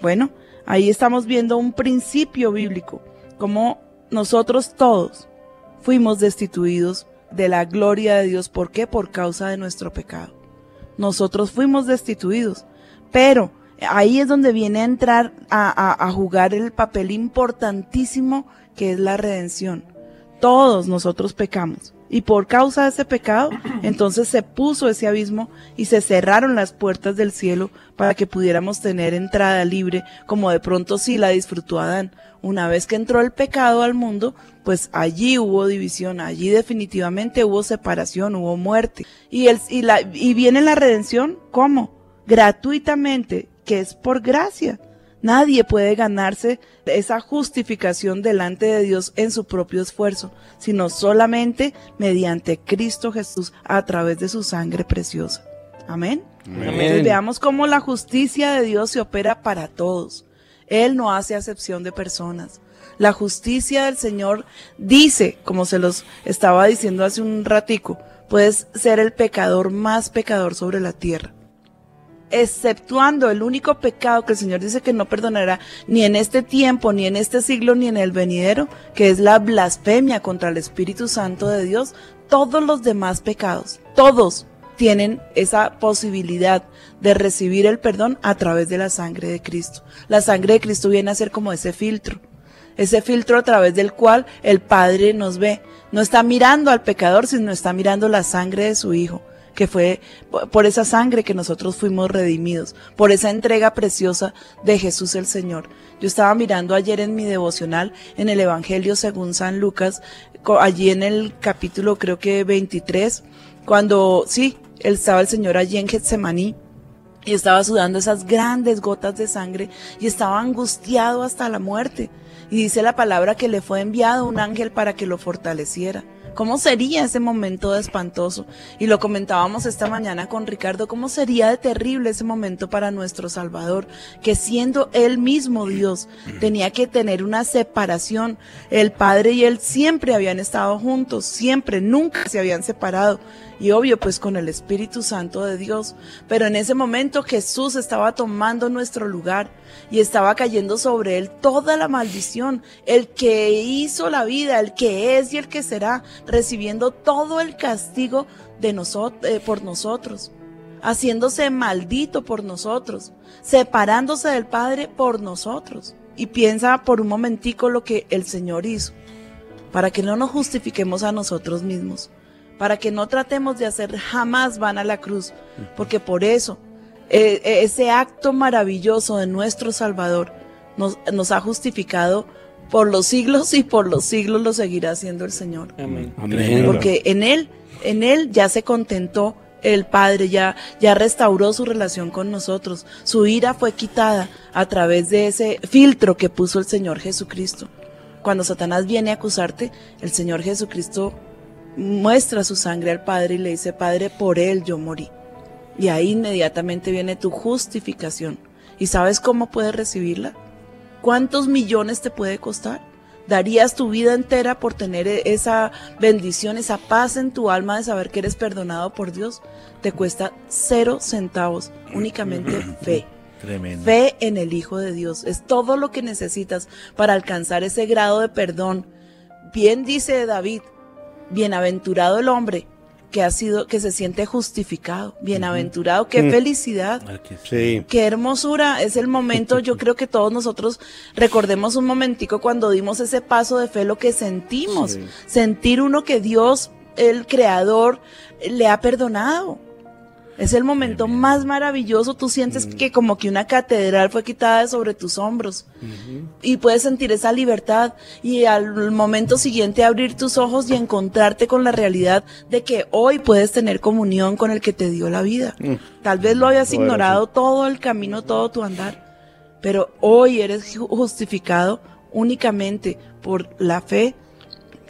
Bueno, ahí estamos viendo un principio bíblico, como nosotros todos fuimos destituidos de la gloria de Dios. ¿Por qué? Por causa de nuestro pecado. Nosotros fuimos destituidos, pero ahí es donde viene a entrar a, a- a jugar el papel importantísimo que es la redención. Todos nosotros pecamos. Y por causa de ese pecado, entonces se puso ese abismo y se cerraron las puertas del cielo para que pudiéramos tener entrada libre, como de pronto sí la disfrutó Adán. Una vez que entró el pecado al mundo, pues allí hubo división, allí definitivamente hubo separación, hubo muerte. Y, el, y, la, y viene la redención, ¿cómo? Gratuitamente, que es por gracia. Nadie puede ganarse esa justificación delante de Dios en su propio esfuerzo, sino solamente mediante Cristo Jesús a través de su sangre preciosa. Amén. Entonces veamos cómo la justicia de Dios se opera para todos. Él no hace acepción de personas. La justicia del Señor dice, como se los estaba diciendo hace un ratico, puedes ser el pecador más pecador sobre la tierra exceptuando el único pecado que el Señor dice que no perdonará ni en este tiempo, ni en este siglo, ni en el venidero, que es la blasfemia contra el Espíritu Santo de Dios, todos los demás pecados, todos tienen esa posibilidad de recibir el perdón a través de la sangre de Cristo. La sangre de Cristo viene a ser como ese filtro, ese filtro a través del cual el Padre nos ve. No está mirando al pecador, sino está mirando la sangre de su Hijo que fue por esa sangre que nosotros fuimos redimidos, por esa entrega preciosa de Jesús el Señor. Yo estaba mirando ayer en mi devocional en el Evangelio según San Lucas, allí en el capítulo creo que 23, cuando sí, estaba el Señor allí en Getsemaní y estaba sudando esas grandes gotas de sangre y estaba angustiado hasta la muerte. Y dice la palabra que le fue enviado un ángel para que lo fortaleciera. ¿Cómo sería ese momento de espantoso? Y lo comentábamos esta mañana con Ricardo, ¿cómo sería de terrible ese momento para nuestro Salvador? Que siendo Él mismo Dios, tenía que tener una separación. El Padre y Él siempre habían estado juntos, siempre, nunca se habían separado. Y obvio, pues con el Espíritu Santo de Dios. Pero en ese momento Jesús estaba tomando nuestro lugar y estaba cayendo sobre él toda la maldición. El que hizo la vida, el que es y el que será, recibiendo todo el castigo de nosotros, por nosotros. Haciéndose maldito por nosotros, separándose del Padre por nosotros. Y piensa por un momentico lo que el Señor hizo, para que no nos justifiquemos a nosotros mismos para que no tratemos de hacer jamás van a la cruz, porque por eso eh, eh, ese acto maravilloso de nuestro Salvador nos, nos ha justificado por los siglos y por los siglos lo seguirá haciendo el Señor. Amén. Amén. Porque en Él, en Él ya se contentó el Padre, ya, ya restauró su relación con nosotros. Su ira fue quitada a través de ese filtro que puso el Señor Jesucristo. cuando Satanás viene a acusarte, el Señor Jesucristo muestra su sangre al Padre y le dice, Padre, por él yo morí. Y ahí inmediatamente viene tu justificación. ¿Y sabes cómo puedes recibirla? ¿Cuántos millones te puede costar? ¿Darías tu vida entera por tener e- esa bendición, esa paz en tu alma de saber que eres perdonado por Dios? Te cuesta cero centavos, únicamente fe. Tremendo. Fe en el Hijo de Dios es todo lo que necesitas para alcanzar ese grado de perdón. Bien dice David, bienaventurado el hombre que ha sido, que se siente justificado. Bienaventurado, qué Mm. felicidad. Sí. Sí. Qué hermosura, es el momento, yo creo que todos nosotros recordemos un momentico cuando dimos ese paso de fe, lo que sentimos, Sí. sentir uno que Dios, el creador, le ha perdonado. Es el momento más maravilloso, tú sientes que como que una catedral fue quitada de sobre tus hombros y puedes sentir esa libertad y al momento siguiente abrir tus ojos y encontrarte con la realidad de que hoy puedes tener comunión con el que te dio la vida. Mm. Tal vez lo hayas Poderoso. ignorado todo el camino, todo tu andar, pero hoy eres ju- justificado únicamente por la fe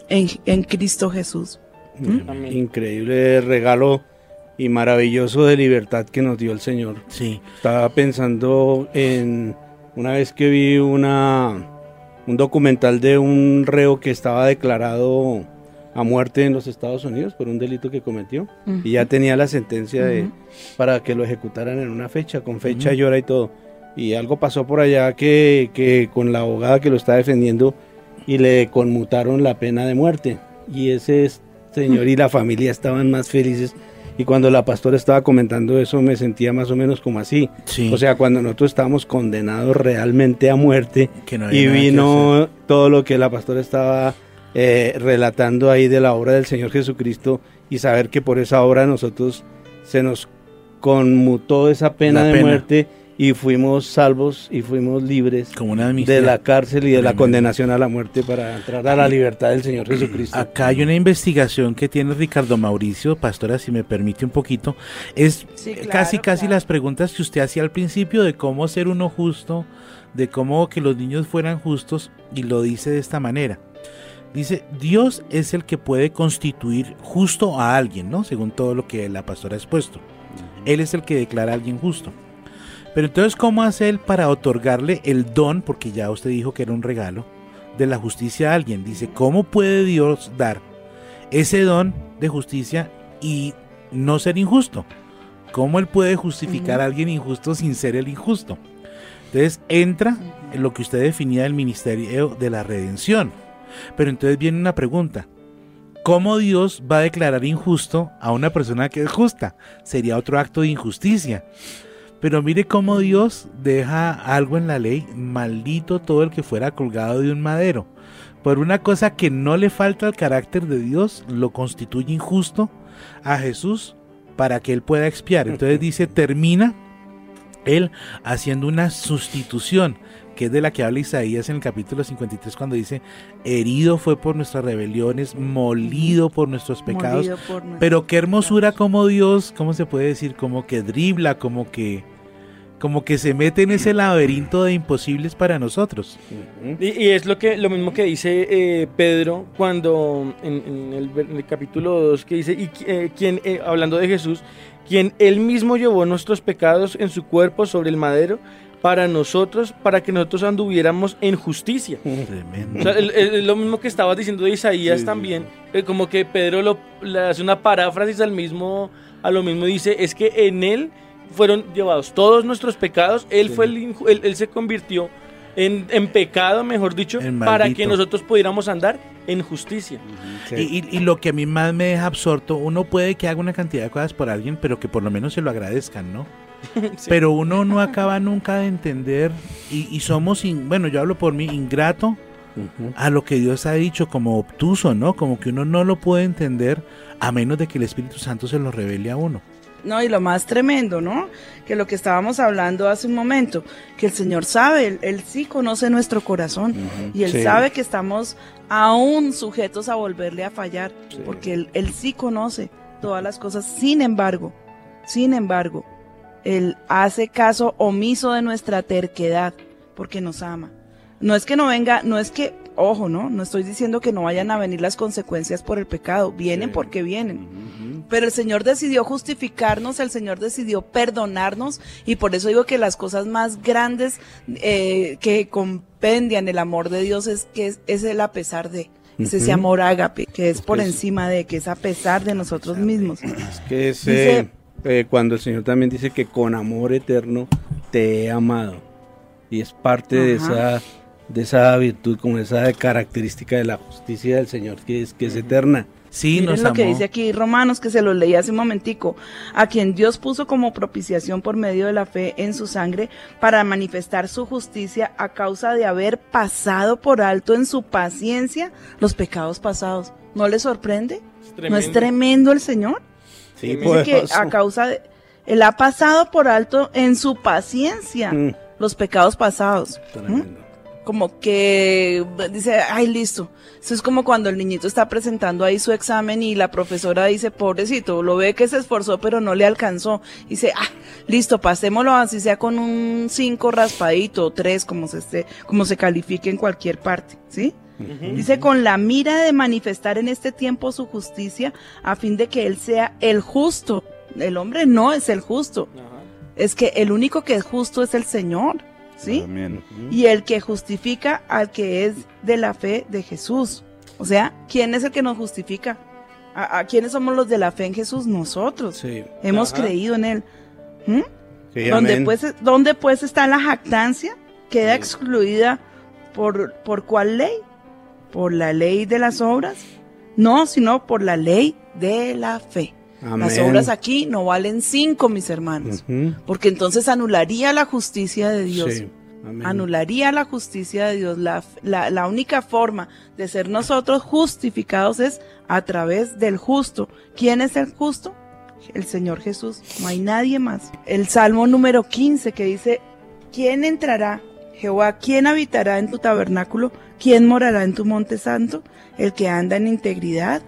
en, en Cristo Jesús. Amén. Increíble regalo y maravilloso de libertad que nos dio el Señor. Sí. Estaba pensando en una vez que vi una un documental de un reo que estaba declarado a muerte en los Estados Unidos por un delito que cometió y ya tenía la sentencia de para que lo ejecutaran en una fecha, con fecha y hora y todo. Y algo pasó por allá que, que con la abogada que lo está defendiendo y le conmutaron la pena de muerte. Y ese señor y la familia estaban más felices. Y cuando la pastora estaba comentando eso me sentía más o menos como así. Sí. O sea, cuando nosotros estábamos condenados realmente a muerte Que no y vino todo lo que la pastora estaba eh, relatando ahí de la obra del Señor Jesucristo y saber que por esa obra nosotros se nos conmutó esa pena La de pena. muerte y fuimos salvos y fuimos libres Como una amnistía. de la cárcel y de la condenación a la muerte para entrar a la libertad del Señor Jesucristo. Acá hay una investigación que tiene Ricardo Mauricio, pastora, si me permite un poquito. Es Sí, claro, casi, casi claro. las preguntas que usted hacía al principio de cómo ser uno justo, de cómo que los niños fueran justos, y lo dice de esta manera. Dice, Dios es el que puede constituir justo a alguien, ¿no? Según todo lo que la pastora ha expuesto. Él es el que declara a alguien justo. Pero entonces, ¿cómo hace él para otorgarle el don, porque ya usted dijo que era un regalo, de la justicia a alguien? Dice, ¿cómo puede Dios dar ese don de justicia y no ser injusto? ¿Cómo él puede justificar a alguien injusto sin ser el injusto? Entonces entra en lo que usted definía del ministerio de la redención. Pero entonces viene una pregunta. ¿Cómo Dios va a declarar injusto a una persona que es justa? Sería otro acto de injusticia. Pero mire cómo Dios deja algo en la ley, maldito todo el que fuera colgado de un madero. Por una cosa que no le falta al carácter de Dios, lo constituye injusto a Jesús para que él pueda expiar. Entonces dice, termina él haciendo una sustitución, que es de la que habla Isaías en el capítulo 53 cuando dice, herido fue por nuestras rebeliones, molido por nuestros pecados. Molido por nuestros Pero qué hermosura pecados. como Dios, ¿cómo se puede decir? Como que dribla, como que como que se mete en ese laberinto de imposibles para nosotros. Y, y es lo que lo mismo que dice eh, Pedro cuando en, en el, ver- en el capítulo 2 que dice y eh, quien eh, hablando de Jesús quien él mismo llevó nuestros pecados en su cuerpo sobre el madero para nosotros para que nosotros anduviéramos en justicia. Tremendo. O sea, el- el- es lo mismo que estaba diciendo de Isaías Sí, sí, también, eh, como que Pedro lo, le hace una paráfrasis al mismo, a lo mismo dice, es que en él fueron llevados todos nuestros pecados, él Sí. fue el, inju- él, él se convirtió en, en pecado, mejor dicho, para que nosotros pudiéramos andar en justicia. Sí. Y, y- y lo que a mí más me deja absorto, uno puede que haga una cantidad de cosas por alguien, pero que por lo menos se lo agradezcan, ¿no? Sí. Pero uno no acaba nunca de entender y, y somos, in- bueno, yo hablo por mí, ingrato a lo que Dios ha dicho como obtuso, ¿no? Como que uno no lo puede entender a menos de que el Espíritu Santo se lo revele a uno. No, y lo más tremendo, ¿no? Que lo que estábamos hablando hace un momento, que el Señor sabe, Él, Él sí conoce nuestro corazón y Él Sí. sabe que estamos aún sujetos a volverle a fallar, Sí. porque él, él sí conoce todas las cosas. Sin embargo, sin embargo, Él hace caso omiso de nuestra terquedad, porque nos ama. No es que no venga, no es que ojo, ¿no? No estoy diciendo que no vayan a venir las consecuencias por el pecado, vienen porque vienen. Pero el Señor decidió justificarnos, el Señor decidió perdonarnos y por eso digo que las cosas más grandes eh, que compendian el amor de Dios es que es, es el a pesar de, es ese amor ágape, que es por encima de, que es a pesar de nosotros mismos. Es que es Dice- eh, cuando el Señor también dice que con amor eterno te he amado. Y es parte de esa, de esa virtud, como esa característica de la justicia del Señor, que es, que es eterna. Sí, Miren nos lo amó. que dice aquí Romanos, que se lo leí hace un momentico, a quien Dios puso como propiciación por medio de la fe en su sangre para manifestar su justicia a causa de haber pasado por alto en su paciencia los pecados pasados. ¿No le sorprende? ¿No es tremendo el Señor? Sí, Dice que a causa de... Él ha pasado por alto en su paciencia Mm, los pecados pasados. ¿Mm? Como que dice, ay, listo. Eso es como cuando el niñito está presentando ahí su examen y la profesora dice, pobrecito, lo ve que se esforzó pero no le alcanzó. Dice, ah, listo, pasémoslo así sea con un 5 raspadito o 3, como se esté, como se califique en cualquier parte, ¿sí? Dice, con la mira de manifestar en este tiempo su justicia a fin de que él sea el justo. El hombre no es el justo. Es que el único que es justo es el Señor, ¿sí? Amén. y el que justifica al que es de la fe de Jesús. O sea, ¿quién es el que nos justifica? ¿A, a quiénes somos los de la fe en Jesús? Nosotros. Sí, Hemos Ajá. creído en Él. ¿Mm? sí, ¿Dónde, amén. pues, ¿Dónde pues está la jactancia? Queda Sí. excluida por, por cuál ley? ¿Por la ley de las obras? No, sino por la ley de la fe. Las Amén. obras aquí no valen cinco, mis hermanos, porque entonces anularía la justicia de Dios Sí, amén. anularía la justicia de Dios. La, la, la única forma de ser nosotros justificados es a través del justo. ¿Quién es el justo? El Señor Jesús. No hay nadie más. El Salmo número 15 que dice, ¿quién entrará? Jehová, ¿quién habitará en tu tabernáculo? ¿Quién morará en tu monte santo? El que anda en integridad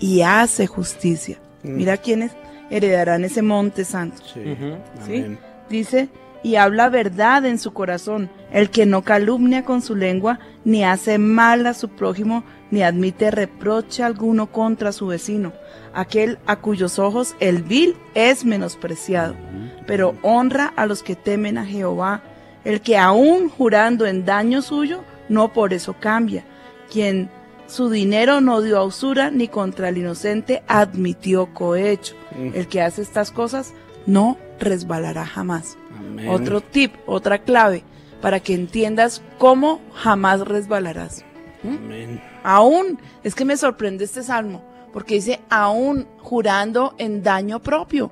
y hace justicia. Mm. Mira quiénes heredarán ese monte santo. Sí, Ujú. ¿Sí? amén. Dice, y habla verdad en su corazón, el que no calumnia con su lengua, ni hace mal a su prójimo, ni admite reproche alguno contra su vecino, aquel a cuyos ojos el vil es menospreciado, pero honra a los que temen a Jehová, el que aún jurando en daño suyo, no por eso cambia, quien su dinero no dio a usura, ni contra el inocente admitió cohecho. Mm. El que hace estas cosas no resbalará jamás. Amén. Otro tip, otra clave para que entiendas cómo jamás resbalarás. Amén. Aún, es que me sorprende este salmo, porque dice, aún jurando en daño propio,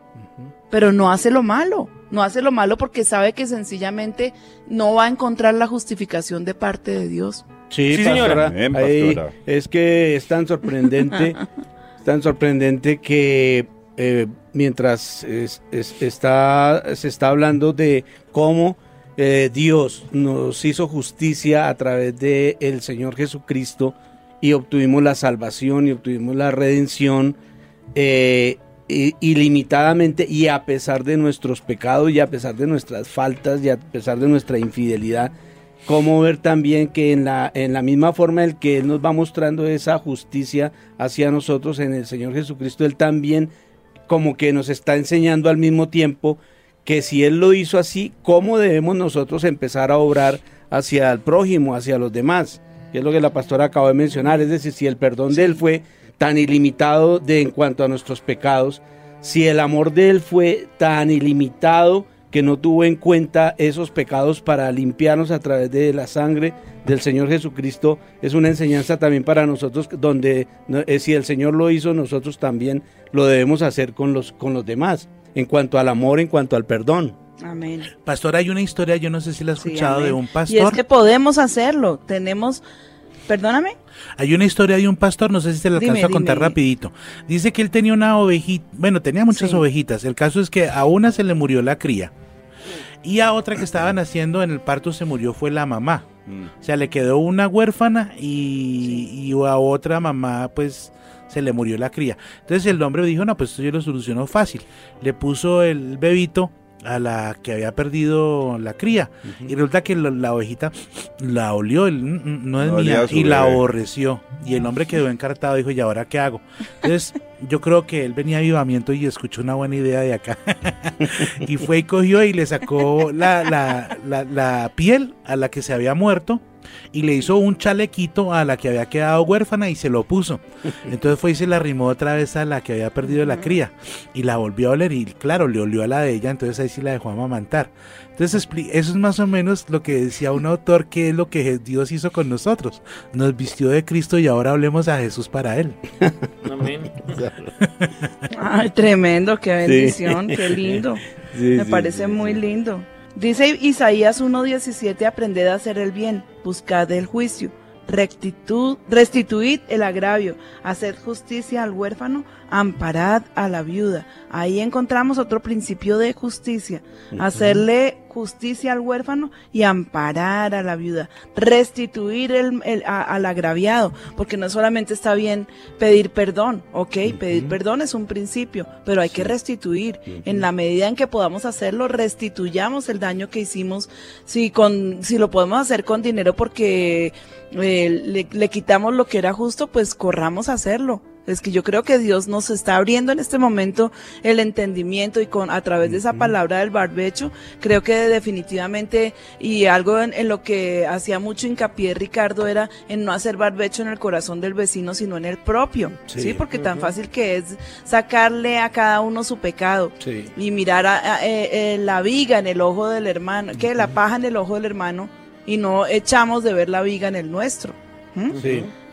pero no hace lo malo, no hace lo malo porque sabe que sencillamente no va a encontrar la justificación de parte de Dios. Sí, Sí, pastora. señora. Ahí es que es tan sorprendente, tan sorprendente que eh, mientras es- es- está, se está hablando de cómo eh, Dios nos hizo justicia a través de el Señor Jesucristo y obtuvimos la salvación y obtuvimos la redención eh, ilimitadamente y a pesar de nuestros pecados y a pesar de nuestras faltas y a pesar de nuestra infidelidad, cómo ver también que en la, en la misma forma en que Él nos va mostrando esa justicia hacia nosotros en el Señor Jesucristo, Él también como que nos está enseñando al mismo tiempo que si Él lo hizo así, ¿cómo debemos nosotros empezar a obrar hacia el prójimo, hacia los demás? Que es lo que la pastora acabó de mencionar, es decir, si el perdón de Él fue tan ilimitado de, en cuanto a nuestros pecados, si el amor de Él fue tan ilimitado que no tuvo en cuenta esos pecados para limpiarnos a través de la sangre del Señor Jesucristo, es una enseñanza también para nosotros donde eh, si el Señor lo hizo, nosotros también lo debemos hacer con los, con los demás, en cuanto al amor, en cuanto al perdón. Amén. Pastor, hay una historia, yo no sé si la has Sí, escuchado, de un Y es pastor. que podemos hacerlo. Tenemos, perdóname. Hay una historia de un pastor, no sé si se la alcanzo a contar dime. rapidito. Dice que él tenía una ovejita, bueno, tenía muchas Sí. ovejitas. El caso es que a una se le murió la cría. Y a otra que estaba naciendo en el parto se murió fue la mamá. Mm. O sea, le quedó una huérfana y, y a otra mamá pues se le murió la cría. Entonces el hombre dijo, no, pues esto yo lo solucionó fácil. Le puso el bebito a la que había perdido la cría. Y resulta que la, la ovejita la olió, el, "Mm, mm, no es mía, y la aborreció. Y el hombre quedó encartado, dijo, ¿y ahora qué hago? Entonces, yo creo que él venía a avivamiento y escuchó una buena idea de acá. y fue y cogió y le sacó la, la, la, la piel a la que se había muerto y le hizo un chalequito a la que había quedado huérfana y se lo puso. Entonces fue y se la arrimó otra vez a la que había perdido la cría y la volvió a oler y claro, le olió a la de ella, entonces ahí sí la dejó amamantar. Entonces eso es más o menos lo que decía un autor que es lo que Dios hizo con nosotros. Nos vistió de Cristo y ahora hablemos a Jesús para él. Amén. Ay, tremendo, qué bendición, qué lindo. Sí, Me sí, parece sí, muy sí. lindo. Dice Isaías 1.17, aprended a hacer el bien, buscad el juicio, rectitud, restituid el agravio, haced justicia al huérfano, amparad a la viuda. Ahí encontramos otro principio de justicia, hacerle justicia al huérfano y amparar a la viuda, restituir el, el- a- al agraviado, porque no solamente está bien pedir perdón, ok, pedir perdón es un principio, pero hay que restituir. En la medida en que podamos hacerlo, restituyamos el daño que hicimos, si con, si lo podemos hacer con dinero porque eh, le, le quitamos lo que era justo, pues corramos a hacerlo. Es que yo creo que Dios nos está abriendo en este momento el entendimiento y con a través de esa palabra del barbecho, creo que definitivamente y algo en, en lo que hacía mucho hincapié Ricardo era en no hacer barbecho en el corazón del vecino, sino en el propio, sí, Sí. porque tan fácil que es sacarle a cada uno su pecado Sí. y mirar a- a- eh, eh, la viga en el ojo del hermano, que la paja en el ojo del hermano y no echamos de ver la viga en el nuestro.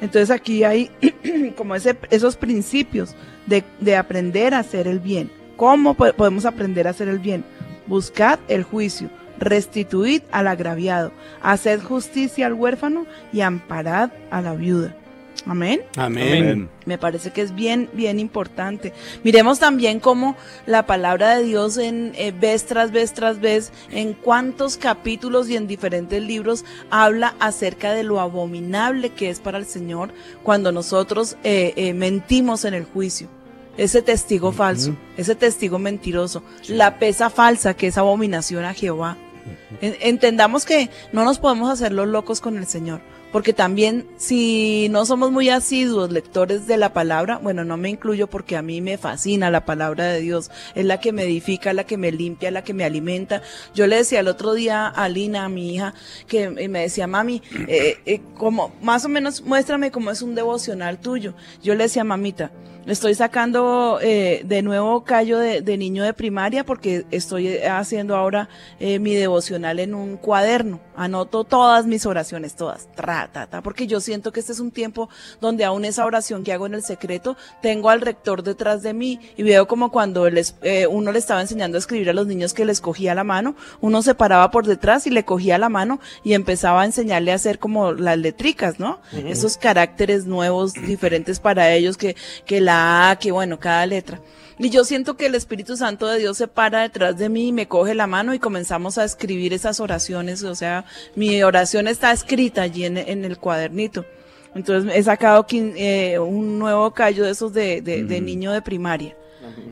Entonces aquí hay como ese, esos principios de, de aprender a hacer el bien. ¿Cómo po- podemos aprender a hacer el bien? Buscad el juicio, restituid al agraviado, haced justicia al huérfano y amparad a la viuda. Amén. Amén. Me parece que es bien, bien importante. Miremos también cómo la palabra de Dios en eh, vez tras vez tras vez, en cuántos capítulos y en diferentes libros habla acerca de lo abominable que es para el Señor cuando nosotros eh, eh, mentimos en el juicio. Ese testigo falso, ese testigo mentiroso, la pesa falsa que es abominación a Jehová. En- Entendamos que no nos podemos hacer los locos con el Señor, porque también si no somos muy asiduos lectores de la palabra, bueno, no me incluyo porque a mí me fascina la palabra de Dios, es la que me edifica, la que me limpia, la que me alimenta. Yo le decía el otro día a Lina, a mi hija, que me decía, mami, eh, eh, como más o menos muéstrame cómo es un devocional tuyo. Yo le decía, mamita, Estoy sacando eh, de nuevo callo de, de niño de primaria porque estoy eh, haciendo ahora eh, mi devocional en un cuaderno. Anoto todas mis oraciones, todas, tra, ta, ta, porque yo siento que este es un tiempo donde aún esa oración que hago en el secreto, tengo al rector detrás de mí y veo como cuando les, eh, uno le estaba enseñando a escribir a los niños que les cogía la mano, uno se paraba por detrás y le cogía la mano y empezaba a enseñarle a hacer como las letricas, ¿no? Esos caracteres nuevos, diferentes para ellos, que, que la A, que bueno, cada letra. Y yo siento que el Espíritu Santo de Dios se para detrás de mí y me coge la mano y comenzamos a escribir esas oraciones. O sea, mi oración está escrita allí en, en el cuadernito. Entonces he sacado eh, un nuevo callo de esos de, de, de niño de primaria.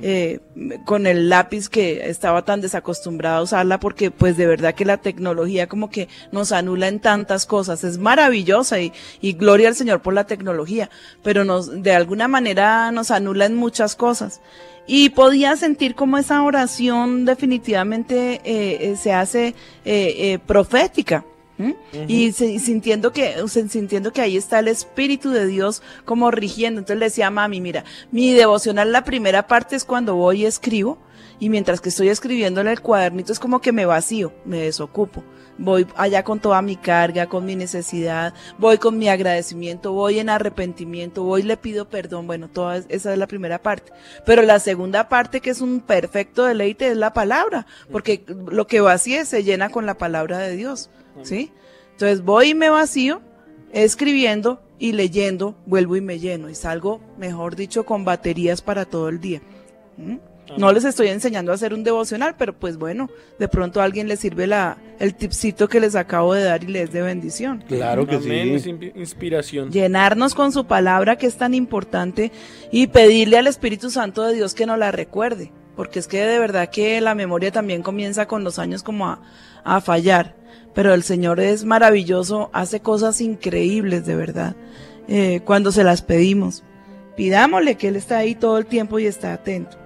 Eh, con el lápiz que estaba tan desacostumbrada a usarla porque pues de verdad que la tecnología como que nos anula en tantas cosas. Es maravillosa y, gloria al Señor por la tecnología, pero nos, de alguna manera nos anula en muchas cosas. Y podía sentir como esa oración definitivamente eh, eh, se hace eh, Y sintiendo que, o sintiendo que ahí está el Espíritu de Dios como rigiendo. Entonces le decía a mami, mira, mi devocional, la primera parte es cuando voy y escribo, y mientras que estoy escribiendo en el cuadernito es como que me vacío, me desocupo. Voy allá con toda mi carga, con mi necesidad, voy con mi agradecimiento, voy en arrepentimiento, voy le pido perdón. Bueno, toda es- esa es la primera parte. Pero la segunda parte, que es un perfecto deleite, es la palabra, porque lo que vacíe se llena con la palabra de Dios. ¿Sí? Entonces voy y me vacío, escribiendo y leyendo, vuelvo y me lleno y salgo, mejor dicho, con baterías para todo el día. ¿Mm? No les estoy enseñando a hacer un devocional, pero pues bueno, de pronto a alguien le sirve la, el tipcito que les acabo de dar y les de bendición. Claro que Amén, es sí. in- inspiración. Llenarnos con su palabra que es tan importante y pedirle al Espíritu Santo de Dios que nos la recuerde. Porque es que de verdad que la memoria también comienza con los años como a, a fallar, pero el Señor es maravilloso, hace cosas increíbles de verdad, eh, cuando se las pedimos. Pidámosle que Él está ahí todo el tiempo y está atento.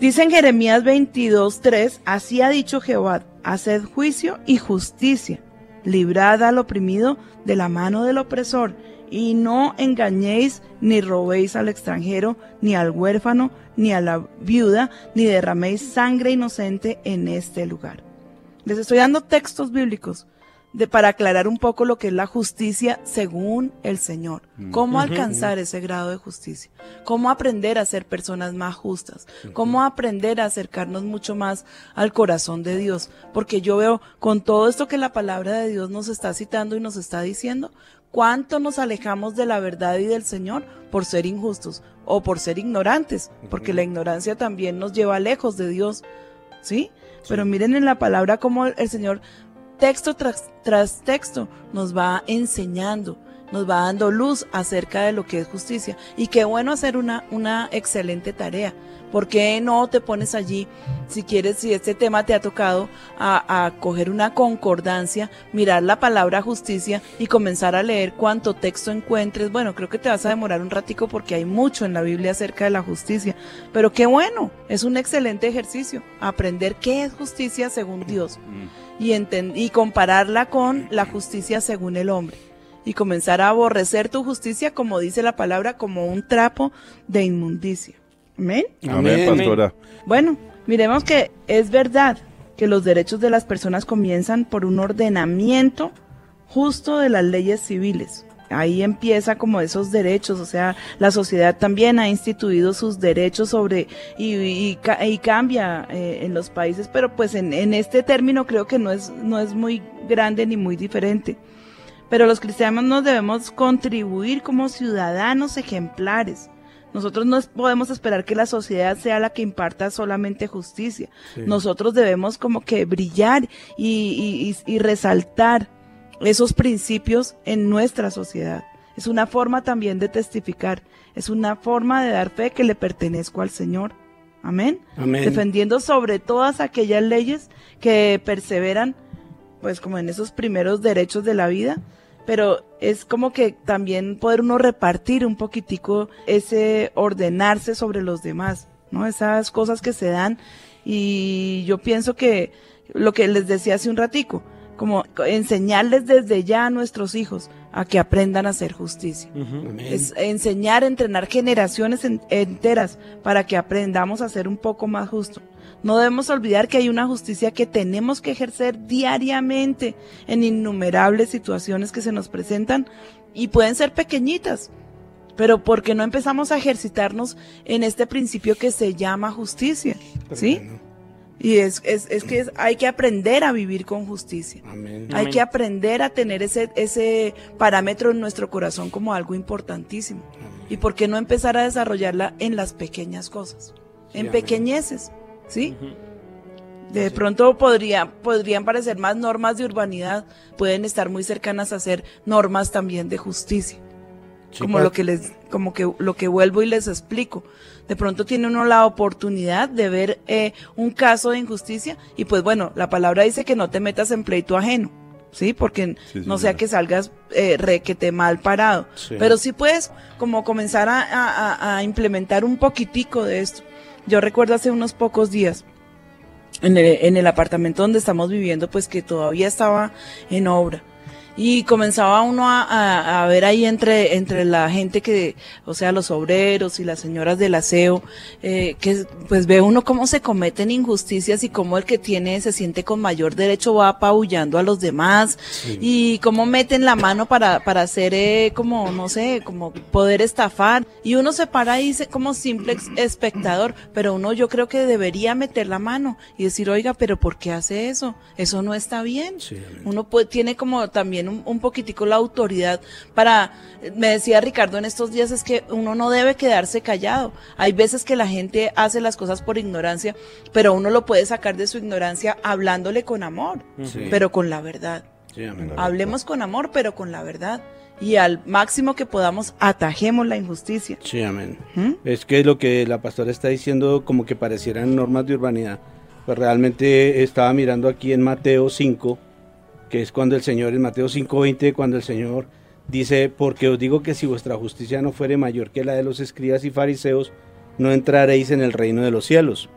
Dice en Jeremías 22.3, así ha dicho Jehová, haced juicio y justicia, librad al oprimido de la mano del opresor, y no engañéis ni robéis al extranjero, ni al huérfano, ni a la viuda, ni derraméis sangre inocente en este lugar. Les estoy dando textos bíblicos de, para aclarar un poco lo que es la justicia según el Señor. Cómo alcanzar ese grado de justicia. Cómo aprender a ser personas más justas. Cómo aprender a acercarnos mucho más al corazón de Dios. Porque yo veo con todo esto que la palabra de Dios nos está citando y nos está diciendo, cuánto nos alejamos de la verdad y del Señor por ser injustos o por ser ignorantes. Porque la ignorancia también nos lleva lejos de Dios. ¿Sí? Pero miren en la palabra cómo el Señor texto tras, tras texto nos va enseñando, nos va dando luz acerca de lo que es justicia. Y qué bueno hacer una, una excelente tarea. ¿Por qué no te pones allí, si quieres, si este tema te ha tocado, a, a coger una concordancia, mirar la palabra justicia y comenzar a leer cuánto texto encuentres? Bueno, creo que te vas a demorar un ratico porque hay mucho en la Biblia acerca de la justicia. Pero qué bueno, es un excelente ejercicio, aprender qué es justicia según Dios y, enten- y compararla con la justicia según el hombre. Y comenzar a aborrecer tu justicia, como dice la palabra, como un trapo de inmundicia. Amén. Amén, pastora. Bueno, miremos que es verdad que los derechos de las personas comienzan por un ordenamiento justo de las leyes civiles. Ahí empieza como esos derechos, o sea, la sociedad también ha instituido sus derechos sobre y, y ca- y cambia eh, en los países, pero pues en, en este término creo que no es, no es muy grande ni muy diferente. Pero los cristianos nos debemos contribuir como ciudadanos ejemplares. Nosotros no podemos esperar que la sociedad sea la que imparta solamente justicia. Nosotros debemos como que brillar y- y resaltar esos principios en nuestra sociedad. Es una forma también de testificar. Es una forma de dar fe que le pertenezco al Señor. Amén. Amén. Defendiendo sobre todas aquellas leyes que perseveran, pues como en esos primeros derechos de la vida, pero es como que también poder uno repartir un poquitico ese ordenarse sobre los demás, ¿no? Esas cosas que se dan y yo pienso que lo que les decía hace un ratico, como enseñarles desde ya a nuestros hijos a que aprendan a hacer justicia. Es enseñar, entrenar generaciones en- enteras para que aprendamos a ser un poco más justos. No debemos olvidar que hay una justicia que tenemos que ejercer diariamente en innumerables situaciones que se nos presentan y pueden ser pequeñitas. Pero ¿por qué no empezamos a ejercitarnos en este principio que se llama justicia? ¿Sí? Y es, es, es que es- hay que aprender a vivir con justicia. Amén. Hay Amén. que aprender a tener ese, ese parámetro en nuestro corazón como algo importantísimo. ¿Y por qué no empezar a desarrollarla en las pequeñas cosas? en pequeñeces, ¿sí? De pronto podría, podrían parecer más normas de urbanidad, pueden estar muy cercanas a ser normas también de justicia. como lo que les, como que lo que vuelvo y les explico. De pronto tiene uno la oportunidad de ver eh, un caso de injusticia y pues bueno, la palabra dice que no te metas en pleito ajeno, ¿sí? Porque Sí, no sea que salgas eh, requete mal parado. Pero sí puedes como comenzar a, a- a- a implementar un poquitico de esto. Yo recuerdo hace unos pocos días, en el, en el apartamento donde estamos viviendo, pues que todavía estaba en obra. Y comenzaba uno a, a- a ver ahí entre, entre la gente que, o sea, los obreros y las señoras del aseo, eh, que pues ve uno cómo se cometen injusticias y cómo el que tiene se siente con mayor derecho va apabullando a los demás y cómo meten la mano para, para hacer eh, como, no sé, como poder estafar. Y uno se para ahí se- como simple espectador, pero uno yo creo que debería meter la mano y decir, oiga, pero ¿por qué hace eso? Eso no está bien. Sí. Uno puede- tiene como también un, un poquitico la autoridad para, me decía Ricardo en estos días, es que uno no debe quedarse callado. Hay veces que la gente hace las cosas por ignorancia, pero uno lo puede sacar de su ignorancia hablándole con amor, Sí. pero con la verdad. Sí. Hablemos con amor, pero con la verdad. y al máximo que podamos atajemos la injusticia. Sí, amén. ¿Mm? Es que lo que la pastora está diciendo como que parecieran normas de urbanidad. Pues realmente estaba mirando aquí en Mateo 5, que es cuando el Señor, en Mateo 5:20, cuando el Señor dice, porque os digo que si vuestra justicia no fuere mayor que la de los escribas y fariseos, no entraréis en el reino de los cielos.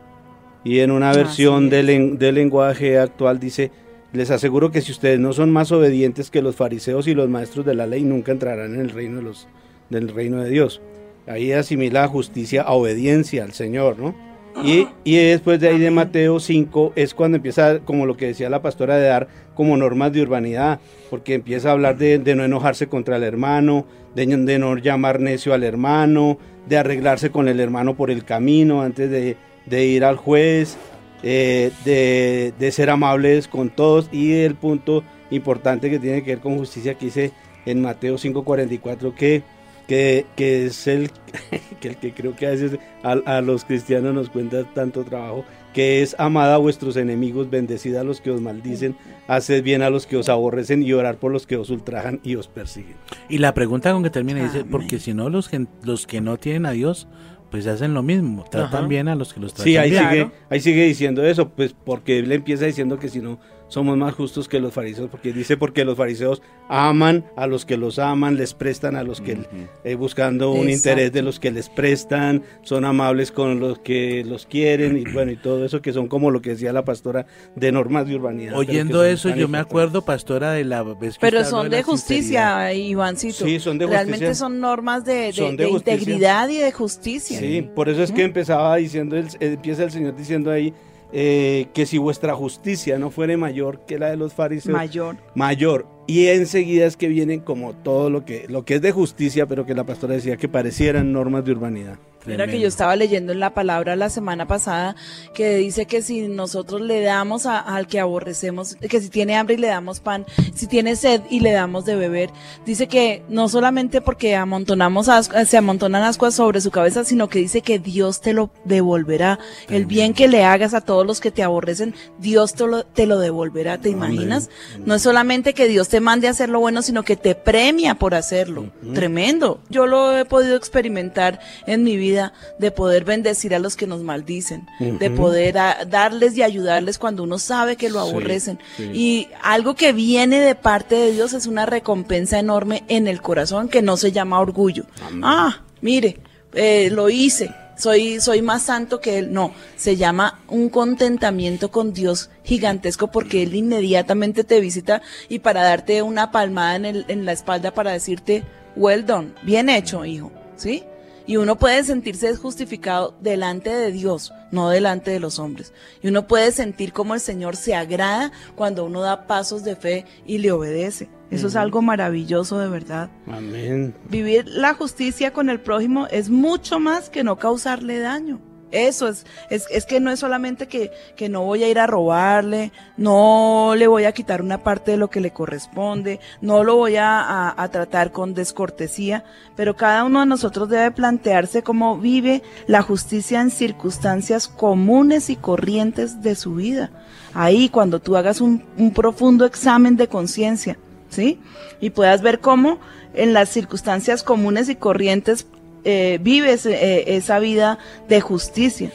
Y en una versión del lenguaje actual dice, les aseguro que si ustedes no son más obedientes que los fariseos y los maestros de la ley, nunca entrarán en el reino de los, del reino de Dios. Ahí asimila justicia a obediencia al Señor, ¿no? Y, y después de ahí de Mateo 5 es cuando empieza, como lo que decía la pastora, de dar como normas de urbanidad, porque empieza a hablar de, no enojarse contra el hermano, de, no llamar necio al hermano, de arreglarse con el hermano por el camino antes de, ir al juez, eh, de, de ser amables con todos. Y el punto importante que tiene que ver con justicia que dice en Mateo 5:44 que, que, que es el que, el que creo que a veces a, a los cristianos nos cuenta tanto trabajo, que es amad a vuestros enemigos, bendecid a los que os maldicen, haced bien a los que os aborrecen y orar por los que os ultrajan y os persiguen. Y la pregunta con que termina dice, Amén. porque si no los que, los que no tienen a Dios, pues hacen lo mismo, tratan Ajá. bien a los que los tratan Sí, ahí bien. Sigue, ahí sigue diciendo eso, pues porque él empieza diciendo que si no somos más justos que los fariseos, porque dice porque los fariseos aman a los que los aman, les prestan a los que eh, buscando un Exacto. interés de los que les prestan, son amables con los que los quieren y bueno y todo eso que son como lo que decía la pastora de normas de urbanidad. Oyendo eso, yo me acuerdo, pastora, de la vez que Pero son de sinceridad. justicia, Ivancito. Sí, son de Realmente justicia. son normas de, de- Son de de integridad y de justicia. Sí, por eso es que empezaba diciendo, el- empieza el Señor diciendo ahí eh, que si vuestra justicia no fuere mayor que la de los fariseos, Mayor. mayor. Y enseguida es que vienen como todo lo que, lo que es de justicia, pero que la pastora decía que parecieran normas de urbanidad. Mira que yo estaba leyendo en la palabra la semana pasada que dice que si nosotros le damos a- al que aborrecemos, que si tiene hambre y le damos pan, si tiene sed y le damos de beber, dice que no solamente porque amontonamos as- se amontonan ascuas sobre su cabeza, sino que dice que Dios te lo devolverá. El bien que le hagas a todos los que te aborrecen, Dios te lo, te lo devolverá. ¿Te imaginas? No es solamente que Dios te mande a hacer lo bueno, sino que te premia por hacerlo. Tremendo. Yo lo he podido experimentar en mi vida de poder bendecir a los que nos maldicen, de poder a- darles y ayudarles cuando uno sabe que lo aborrecen. Y algo que viene de parte de Dios es una recompensa enorme en el corazón que no se llama orgullo. Ah, mire, eh, lo hice. Soy, soy más santo que él. No, se llama un contentamiento con Dios gigantesco porque él inmediatamente te visita y para darte una palmada en, el, en la espalda para decirte, well done, bien hecho, hijo, ¿sí? Y uno puede sentirse justificado delante de Dios, no delante de los hombres. Y uno puede sentir como el Señor se agrada cuando uno da pasos de fe y le obedece. Eso es algo maravilloso de verdad. Amén. Vivir la justicia con el prójimo es mucho más que no causarle daño. Eso es, es, es que no es solamente que, que no voy a ir a robarle, no le voy a quitar una parte de lo que le corresponde, no lo voy a, a- tratar con descortesía, pero cada uno de nosotros debe plantearse cómo vive la justicia en circunstancias comunes y corrientes de su vida. Ahí, cuando tú hagas un, un profundo examen de conciencia, ¿sí? Y puedas ver cómo en las circunstancias comunes y corrientes eh, vives eh, esa vida de justicia,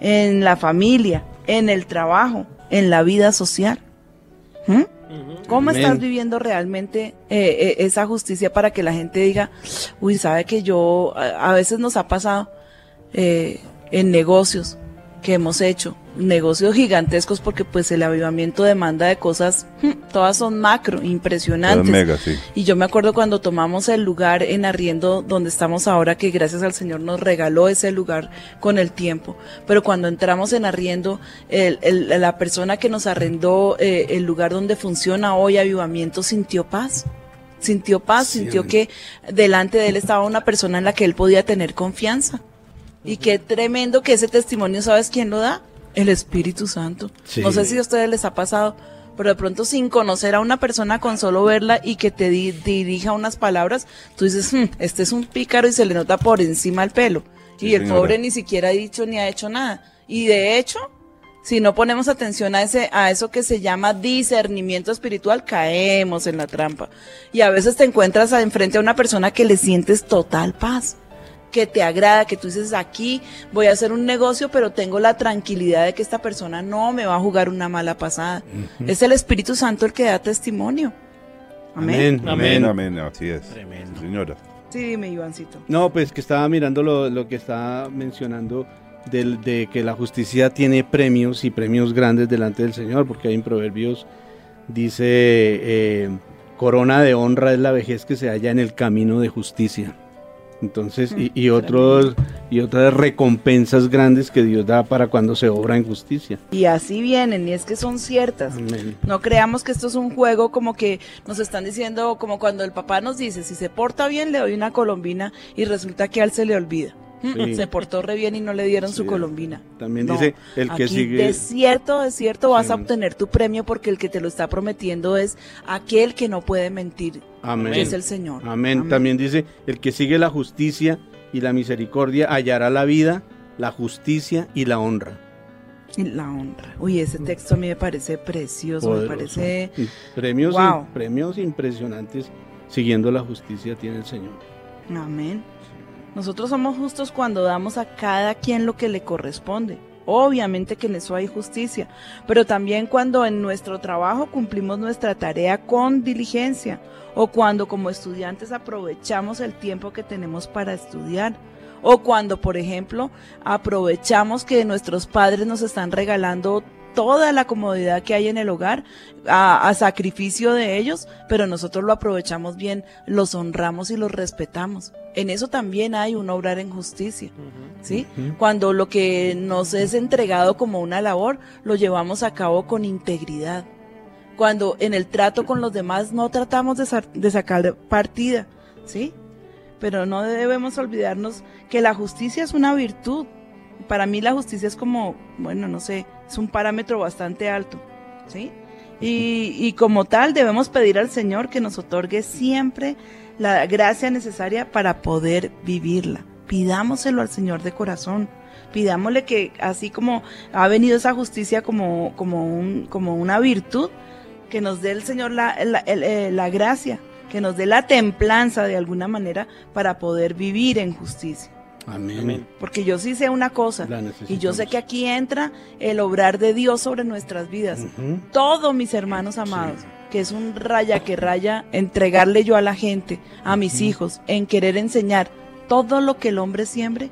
en la familia, en el trabajo, en la vida social. ¿Mm? ¿Cómo estás viviendo realmente eh, eh, esa justicia para que la gente diga, uy, sabe que yo, a, a veces nos ha pasado en negocios que hemos hecho, negocios gigantescos porque pues el avivamiento demanda de cosas, mm, todas son macro, impresionantes. mega, sí. Y yo me acuerdo cuando tomamos el lugar en arriendo donde estamos ahora, que gracias al Señor nos regaló ese lugar con el tiempo. Pero cuando entramos en arriendo, el- el- la persona que nos arrendó eh, el lugar donde funciona hoy avivamiento sintió paz. Sintió paz, Sí, sintió que delante de él estaba una persona en la que él podía tener confianza. Y qué tremendo que ese testimonio, ¿sabes quién lo da? El Espíritu Santo. Sí. No sé si a ustedes les ha pasado, pero de pronto sin conocer a una persona, con solo verla y que te di- dirija unas palabras, tú dices, "Hmm, este es un pícaro y se le nota por encima el pelo. Sí, y el señora. pobre ni siquiera ha dicho ni ha hecho nada. Y de hecho, Si no ponemos atención a ese, a eso que se llama discernimiento espiritual, caemos en la trampa. Y a veces te encuentras enfrente a una persona que le sientes total paz, que te agrada, que tú dices aquí voy a hacer un negocio, pero tengo la tranquilidad de que esta persona no me va a jugar una mala pasada. Es el Espíritu Santo el que da testimonio. Amén. Amén. Amén. Amén, amén, así es. Tremendo. Señora. Sí, dime, Ivancito. No, pues que estaba mirando lo, lo que estaba mencionando del, de que la justicia tiene premios y premios grandes delante del Señor, porque hay en Proverbios, dice, eh, corona de honra es la vejez que se halla en el camino de justicia. Entonces, y, y otros, y otras recompensas grandes que Dios da para cuando se obra en justicia. Y así vienen, y es que son ciertas. Amén. No creamos que esto es un juego como que nos están diciendo, como cuando el papá nos dice, si se porta bien le doy una colombina y resulta que a él se le olvida. Sí. Se portó re bien y no le dieron su colombina. También No, dice, el que Aquí sigue... de cierto, de cierto vas a obtener tu premio porque el que te lo está prometiendo es aquel que no puede mentir, Amén. que es el Señor. Amén. También dice, el que sigue la justicia y la misericordia hallará la vida, la justicia y la honra. Y la honra. Uy, ese texto a mí me parece precioso, me parece... Y Premios, Wow. premios impresionantes siguiendo la justicia tiene el Señor. Amén. Nosotros somos justos cuando damos a cada quien lo que le corresponde. Obviamente que en eso hay justicia, pero también cuando en nuestro trabajo cumplimos nuestra tarea con diligencia o cuando como estudiantes aprovechamos el tiempo que tenemos para estudiar o cuando, por ejemplo, aprovechamos que nuestros padres nos están regalando toda la comodidad que hay en el hogar a, a sacrificio de ellos, pero nosotros lo aprovechamos bien, los honramos y los respetamos. En eso también hay un obrar en justicia, ¿sí? Cuando lo que nos es entregado como una labor, lo llevamos a cabo con integridad. Cuando en el trato con los demás no tratamos de, sa- de sacar partida, ¿sí? Pero no debemos olvidarnos que la justicia es una virtud. Para mí la justicia es como, bueno, no sé, es un parámetro bastante alto, ¿sí? Y, y como tal debemos pedir al Señor que nos otorgue siempre la gracia necesaria para poder vivirla. Pidámoselo al Señor de corazón. Pidámosle que así como ha venido esa justicia como, como, un, como una virtud, que nos dé el Señor la, la- el- eh, la gracia, que nos dé la templanza de alguna manera para poder vivir en justicia. Amén. Amén. Porque yo sí sé una cosa, y yo sé que aquí entra el obrar de Dios sobre nuestras vidas. Ujú. Todos mis hermanos amados, que es un raya que raya entregarle yo a la gente, a mis hijos, en querer enseñar todo lo que el hombre siembre,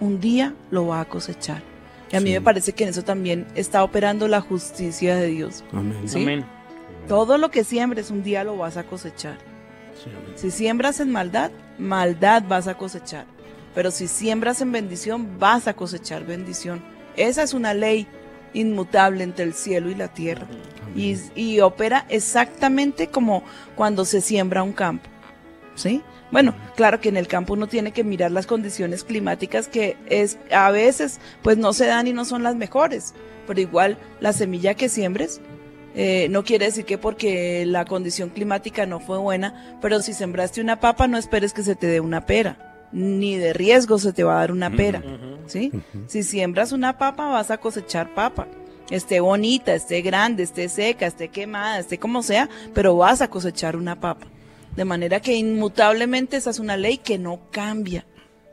un día lo va a cosechar. Y a mí Sí. me parece que en eso también está operando la justicia de Dios. Amén. Sí. Amén. Todo lo que siembres un día lo vas a cosechar. Sí, amén. Si siembras en maldad, maldad vas a cosechar. Pero si siembras en bendición, vas a cosechar bendición. Esa es una ley inmutable entre el cielo y la tierra. Y, y opera exactamente como cuando se siembra un campo. ¿Sí? Bueno, claro que en el campo uno tiene que mirar las condiciones climáticas que es a veces pues no se dan y no son las mejores, pero igual la semilla que siembres eh, no quiere decir que porque la condición climática no fue buena, pero si sembraste una papa no esperes que se te dé una pera, ni de riesgo se te va a dar una pera. ¿sí? Si siembras una papa vas a cosechar papa, esté bonita, esté grande, esté seca, esté quemada, esté como sea, pero vas a cosechar una papa. De manera que inmutablemente esa es una ley que no cambia,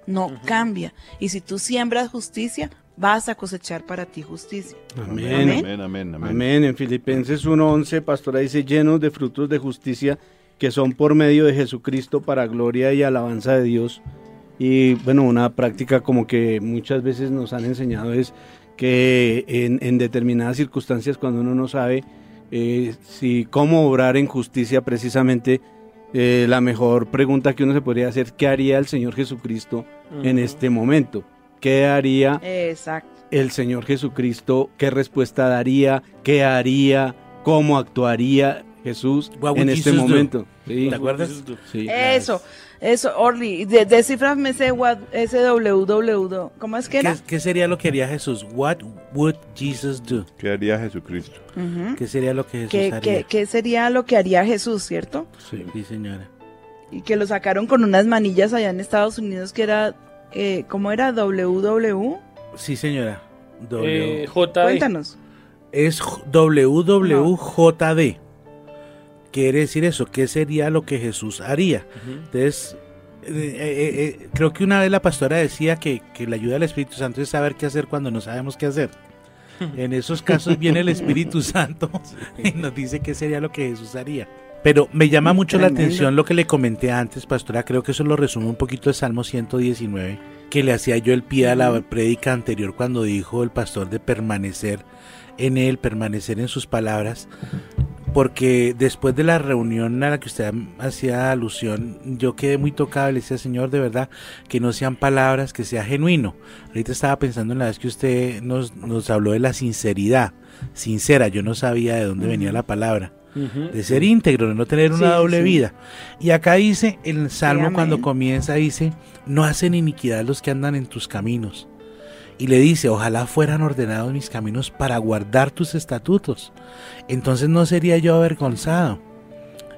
no cambia. Y si tú siembras justicia, vas a cosechar para ti justicia. Amén. Amén. Amén, amén, amén. Amén. En Filipenses 1.11, pastora dice, llenos de frutos de justicia que son por medio de Jesucristo para gloria y alabanza de Dios. Y bueno, una práctica como que muchas veces nos han enseñado es que en, en determinadas circunstancias cuando uno no sabe eh, si cómo obrar en justicia precisamente, eh, la mejor pregunta que uno se podría hacer, ¿qué haría el Señor Jesucristo en este momento? ¿Qué haría Exacto. el Señor Jesucristo, qué respuesta daría, qué haría, cómo actuaría Jesús en este momento. Sí, ¿Te acuerdas? sí. Eso, eso, Orly, de, desciframe ese, ese www. ¿Cómo es que ¿Qué, era? qué sería lo que haría Jesús? What would Jesus do? ¿Qué haría Jesucristo? Ujú. ¿Qué sería lo que Jesús ¿Qué, haría? qué- qué sería lo que haría Jesús, cierto? Sí. Sí, señora. Y que lo sacaron con unas manillas allá en Estados Unidos que era, eh, ¿cómo era? WW. Sí, señora. W- Eh, JD. Cuéntanos. es J- WWJD. Quiere decir eso, ¿qué sería lo que Jesús haría? Entonces, eh, eh, eh, creo que una vez la pastora decía que, que la ayuda del Espíritu Santo es saber qué hacer cuando no sabemos qué hacer. En esos casos viene el Espíritu Santo y nos dice qué sería lo que Jesús haría. Pero me llama mucho la atención lo que le comenté antes, pastora, creo que eso lo resume un poquito el Salmo 119, que le hacía yo el pie a la prédica anterior cuando dijo el pastor de permanecer en él, permanecer en sus palabras, porque después de la reunión a la que usted hacía alusión, yo quedé muy tocado y le decía, Señor, de verdad, que no sean palabras, que sea genuino. Ahorita estaba pensando en la vez que usted nos, nos habló de la sinceridad, sincera, yo no sabía de dónde venía la palabra de ser íntegro, de no tener una Sí, doble sí. vida. Y acá dice, el Salmo cuando comienza, dice, no hacen iniquidad los que andan en tus caminos. Y le dice, ojalá fueran ordenados mis caminos para guardar tus estatutos. Entonces no sería yo avergonzado.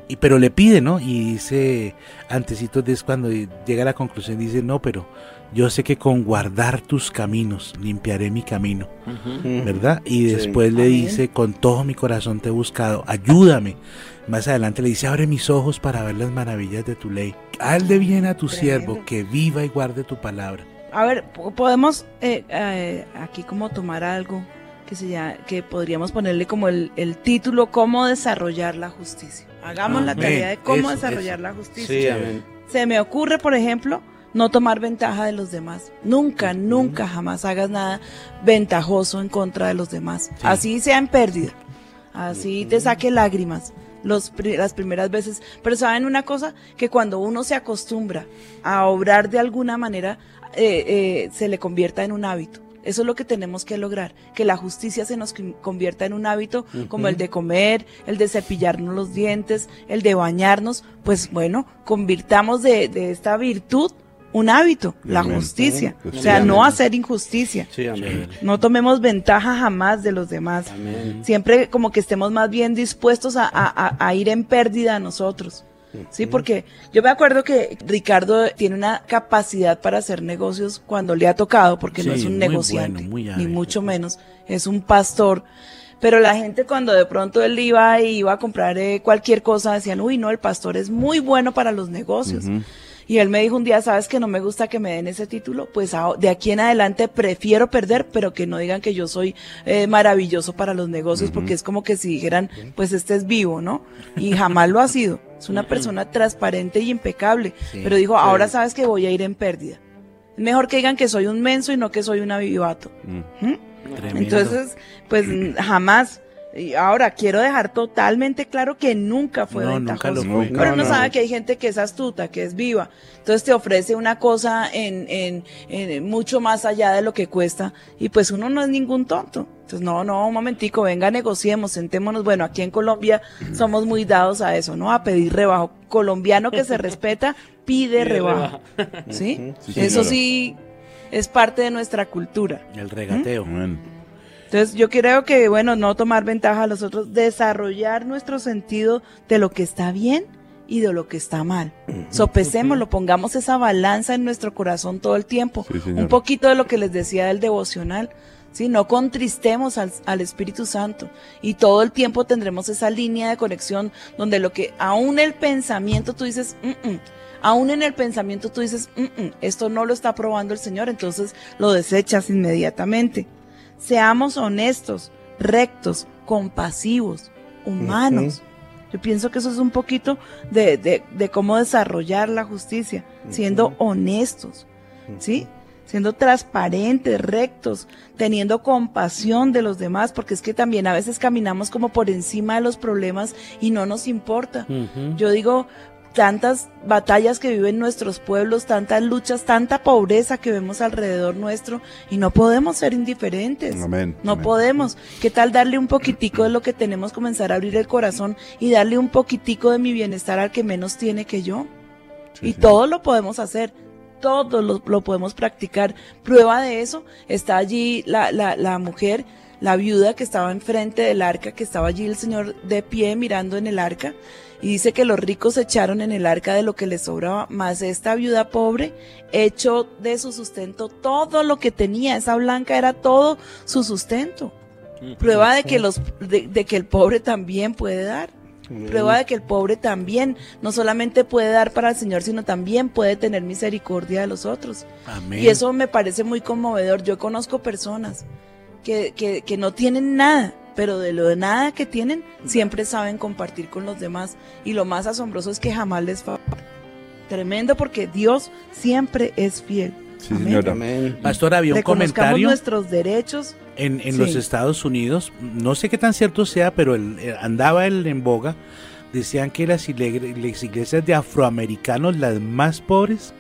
Y, pero le pide, ¿no? Y dice, antecitos de es cuando llega a la conclusión, dice, no, pero yo sé que con guardar tus caminos limpiaré mi camino. ¿verdad? Y Sí. después le Amén. dice, con todo mi corazón te he buscado, ayúdame. Más adelante le dice, abre mis ojos para ver las maravillas de tu ley. Hazle bien a tu Tremendo. siervo, que viva y guarde tu palabra. A ver, po- podemos eh, eh, aquí como tomar algo que se llama- que podríamos ponerle como el, el título cómo desarrollar la justicia. Hagamos la Amén. tarea de cómo Eso, desarrollar eso. la justicia. Sí, amén. Se me ocurre, por ejemplo, no tomar ventaja de los demás. Nunca, nunca, jamás hagas nada ventajoso en contra de los demás. Sí. Así sea en pérdida. Así te saque lágrimas. Los, pri- las primeras veces. Pero saben una cosa, que cuando uno se acostumbra a obrar de alguna manera, eh, eh, se le convierta en un hábito. Eso es lo que tenemos que lograr, que la justicia se nos con- convierta en un hábito como el de comer, el de cepillarnos los dientes, el de bañarnos. Pues bueno, convirtamos de, de esta virtud un hábito, la justicia. Pues O sea, no hacer injusticia. Sí, amén. No tomemos ventaja jamás de los demás. Siempre como que estemos más bien dispuestos a, a- a- a ir en pérdida a nosotros. Sí, porque yo me acuerdo que Ricardo tiene una capacidad para hacer negocios cuando le ha tocado, porque no es un negociante, bueno, ni mucho menos, es un pastor. Pero la gente cuando de pronto él iba y iba a comprar eh, cualquier cosa, decían, uy, no, el pastor es muy bueno para los negocios. Y él me dijo un día, ¿sabes que no me gusta que me den ese título? Pues de aquí en adelante prefiero perder, pero que no digan que yo soy eh, maravilloso para los negocios, porque es como que si dijeran, pues este es vivo, ¿no? Y jamás lo ha sido. Es una persona transparente y impecable. Sí, pero dijo, ahora sabes que voy a ir en pérdida. Es mejor que digan que soy un menso y no que soy un avivato. ¿Mm? Tremendo. Entonces, pues mm, jamás. Y ahora quiero dejar totalmente claro que nunca fue No, nunca ventajoso. lo fue. Pero No, uno no. sabe que hay gente que es astuta, que es viva. Entonces te ofrece una cosa en, en, en mucho más allá de lo que cuesta. Y pues uno no es ningún tonto. Entonces, no, no, un momentico, venga, negociemos, sentémonos. Bueno, aquí en Colombia somos muy dados a eso, ¿no? A pedir rebajo. Colombiano que se respeta, pide rebajo. ¿Sí? Sí, Eso sí es parte de nuestra cultura. El regateo. Amén. Entonces yo creo que, bueno, no tomar ventaja a los otros, desarrollar nuestro sentido de lo que está bien y de lo que está mal. Sopecémoslo, pongamos esa balanza en nuestro corazón todo el tiempo. Sí. Un poquito de lo que les decía del devocional. Sí, no contristemos al, al Espíritu Santo y todo el tiempo tendremos esa línea de conexión donde lo que aún el pensamiento tú dices, "Mm, mm", aún en el pensamiento tú dices, "Mm, mm, esto no lo está aprobando el Señor, entonces lo desechas inmediatamente. Seamos honestos, rectos, compasivos, humanos. Yo pienso que eso es un poquito de, de- de cómo desarrollar la justicia, siendo honestos, ¿sí? Siendo transparentes, rectos, teniendo compasión de los demás, porque es que también a veces caminamos como por encima de los problemas y no nos importa. Yo digo, tantas batallas que viven nuestros pueblos, tantas luchas, tanta pobreza que vemos alrededor nuestro y no podemos ser indiferentes. Amén. No Amén. podemos. ¿Qué tal darle un poquitico de lo que tenemos, comenzar a abrir el corazón y darle un poquitico de mi bienestar al que menos tiene que yo? Sí, y todo lo podemos hacer, todo lo, lo podemos practicar. Prueba de eso está allí la, la, la mujer, la viuda que estaba enfrente del arca, que estaba allí el Señor de pie mirando en el arca. Y dice que los ricos echaron en el arca de lo que les sobraba, mas esta viuda pobre echó de su sustento todo lo que tenía. Esa blanca era todo su sustento. Prueba de que los de, de que el pobre también puede dar. Prueba de que el pobre también no solamente puede dar para el Señor, sino también puede tener misericordia de los otros. Amén. Y eso me parece muy conmovedor. Yo conozco personas que, que, que no tienen nada, pero de lo de nada que tienen, siempre saben compartir con los demás. Y lo más asombroso es que jamás les falta. Tremendo porque Dios siempre es fiel. Sí, Amén. señora. Amén. Pastor, había un comentario nuestros derechos. en, en Sí. los Estados Unidos, no sé qué tan cierto sea, pero el- eh, andaba el en boga, decían que las, las iglesias de afroamericanos, las más pobres,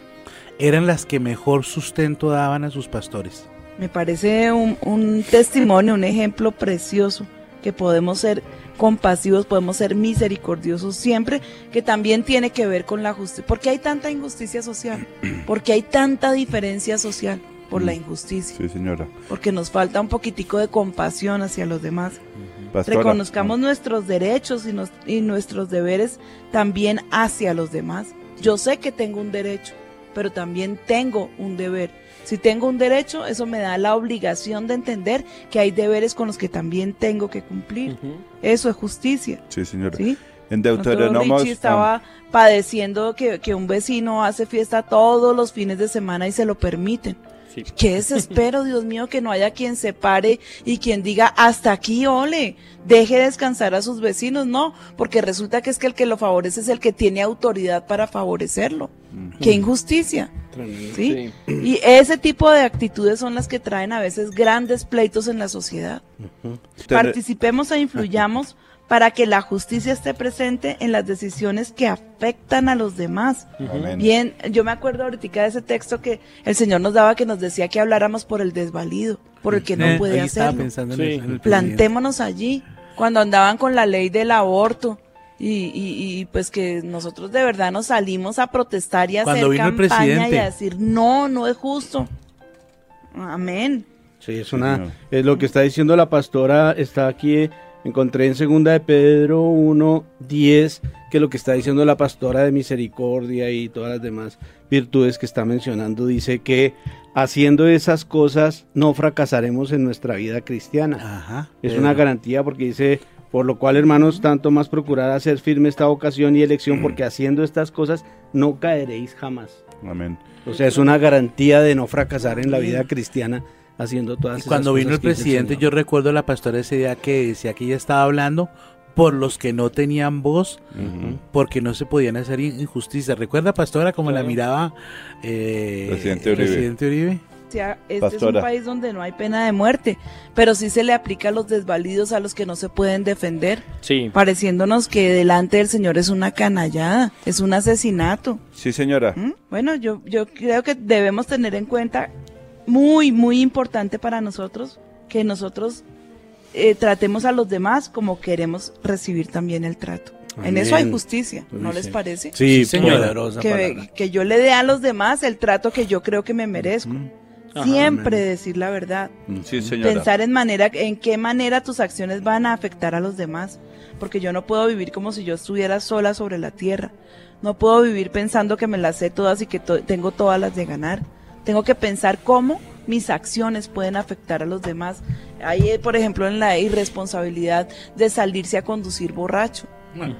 eran las que mejor sustento daban a sus pastores. Me parece un, un testimonio, un ejemplo precioso que podemos ser compasivos, podemos ser misericordiosos siempre, que también tiene que ver con la justicia. ¿Por qué hay tanta injusticia social? Porque hay tanta diferencia social por la injusticia. Sí, señora. Porque nos falta un poquitico de compasión hacia los demás. Pastora. Reconozcamos nuestros derechos y, nos- y nuestros deberes también hacia los demás. Yo sé que tengo un derecho, pero también tengo un deber. Si tengo un derecho, eso me da la obligación de entender que hay deberes con los que también tengo que cumplir. Eso es justicia. Sí, señora. ¿sí? En Deuteronomio. Richie estaba padeciendo que, que un vecino hace fiesta todos los fines de semana y se lo permiten. Sí. Qué desespero, Dios mío, que no haya quien se pare y quien diga hasta aquí, ole, deje descansar a sus vecinos, no, porque resulta que es que el que lo favorece es el que tiene autoridad para favorecerlo. Qué injusticia. Tremendo. ¿sí? Y ese tipo de actitudes son las que traen a veces grandes pleitos en la sociedad. Participemos e influyamos para que la justicia esté presente en las decisiones que afectan a los demás. Amén. Bien, yo me acuerdo ahorita de ese texto que el Señor nos daba que nos decía que habláramos por el desvalido, por el que no Eh, puede hacerlo. Sí. Plantémonos allí, cuando andaban con la ley del aborto. Y, y- y, pues que nosotros de verdad nos salimos a protestar y a Cuando hacer campaña y a decir no, no es justo. Amén. Sí, es una, es lo que está diciendo la pastora, está aquí, eh, encontré en segunda de Pedro 1, 10, que lo que está diciendo la pastora de misericordia y todas las demás virtudes que está mencionando, dice que haciendo esas cosas no fracasaremos en nuestra vida cristiana. Ajá. Es una garantía porque dice, por lo cual hermanos, tanto más procurar hacer firme esta vocación y elección, porque haciendo estas cosas no caeréis jamás. Amén. O sea, es una garantía de no fracasar en la vida cristiana haciendo todas Y esas cuando vino el presidente, yo recuerdo a la pastora ese día que decía que ella estaba hablando por los que no tenían voz, porque no se podían hacer in- injusticias. ¿Recuerda, pastora, cómo la miraba eh, Presidente el Uribe. presidente Uribe? Sea, este es un país donde no hay pena de muerte, pero sí se le aplica a los desvalidos, a los que no se pueden defender, Sí. pareciéndonos que delante del Señor es una canallada, es un asesinato. Sí, señora. ¿Mm? Bueno, yo, yo creo que debemos tener en cuenta, muy, muy importante para nosotros, que nosotros eh, tratemos a los demás como queremos recibir también el trato. En eso hay justicia, ¿no les parece? Sí, Sí, señora. poderosa que, que yo le dé a los demás el trato que yo creo que me merezco. Ajá, Siempre decir la verdad. Sí, señora. Pensar en manera, en qué manera tus acciones van a afectar a los demás. Porque yo no puedo vivir como si yo estuviera sola sobre la tierra. No puedo vivir pensando que me las sé todas y que to- tengo todas las de ganar. Tengo que pensar cómo mis acciones pueden afectar a los demás. Ahí, por ejemplo, en la irresponsabilidad de salirse a conducir borracho.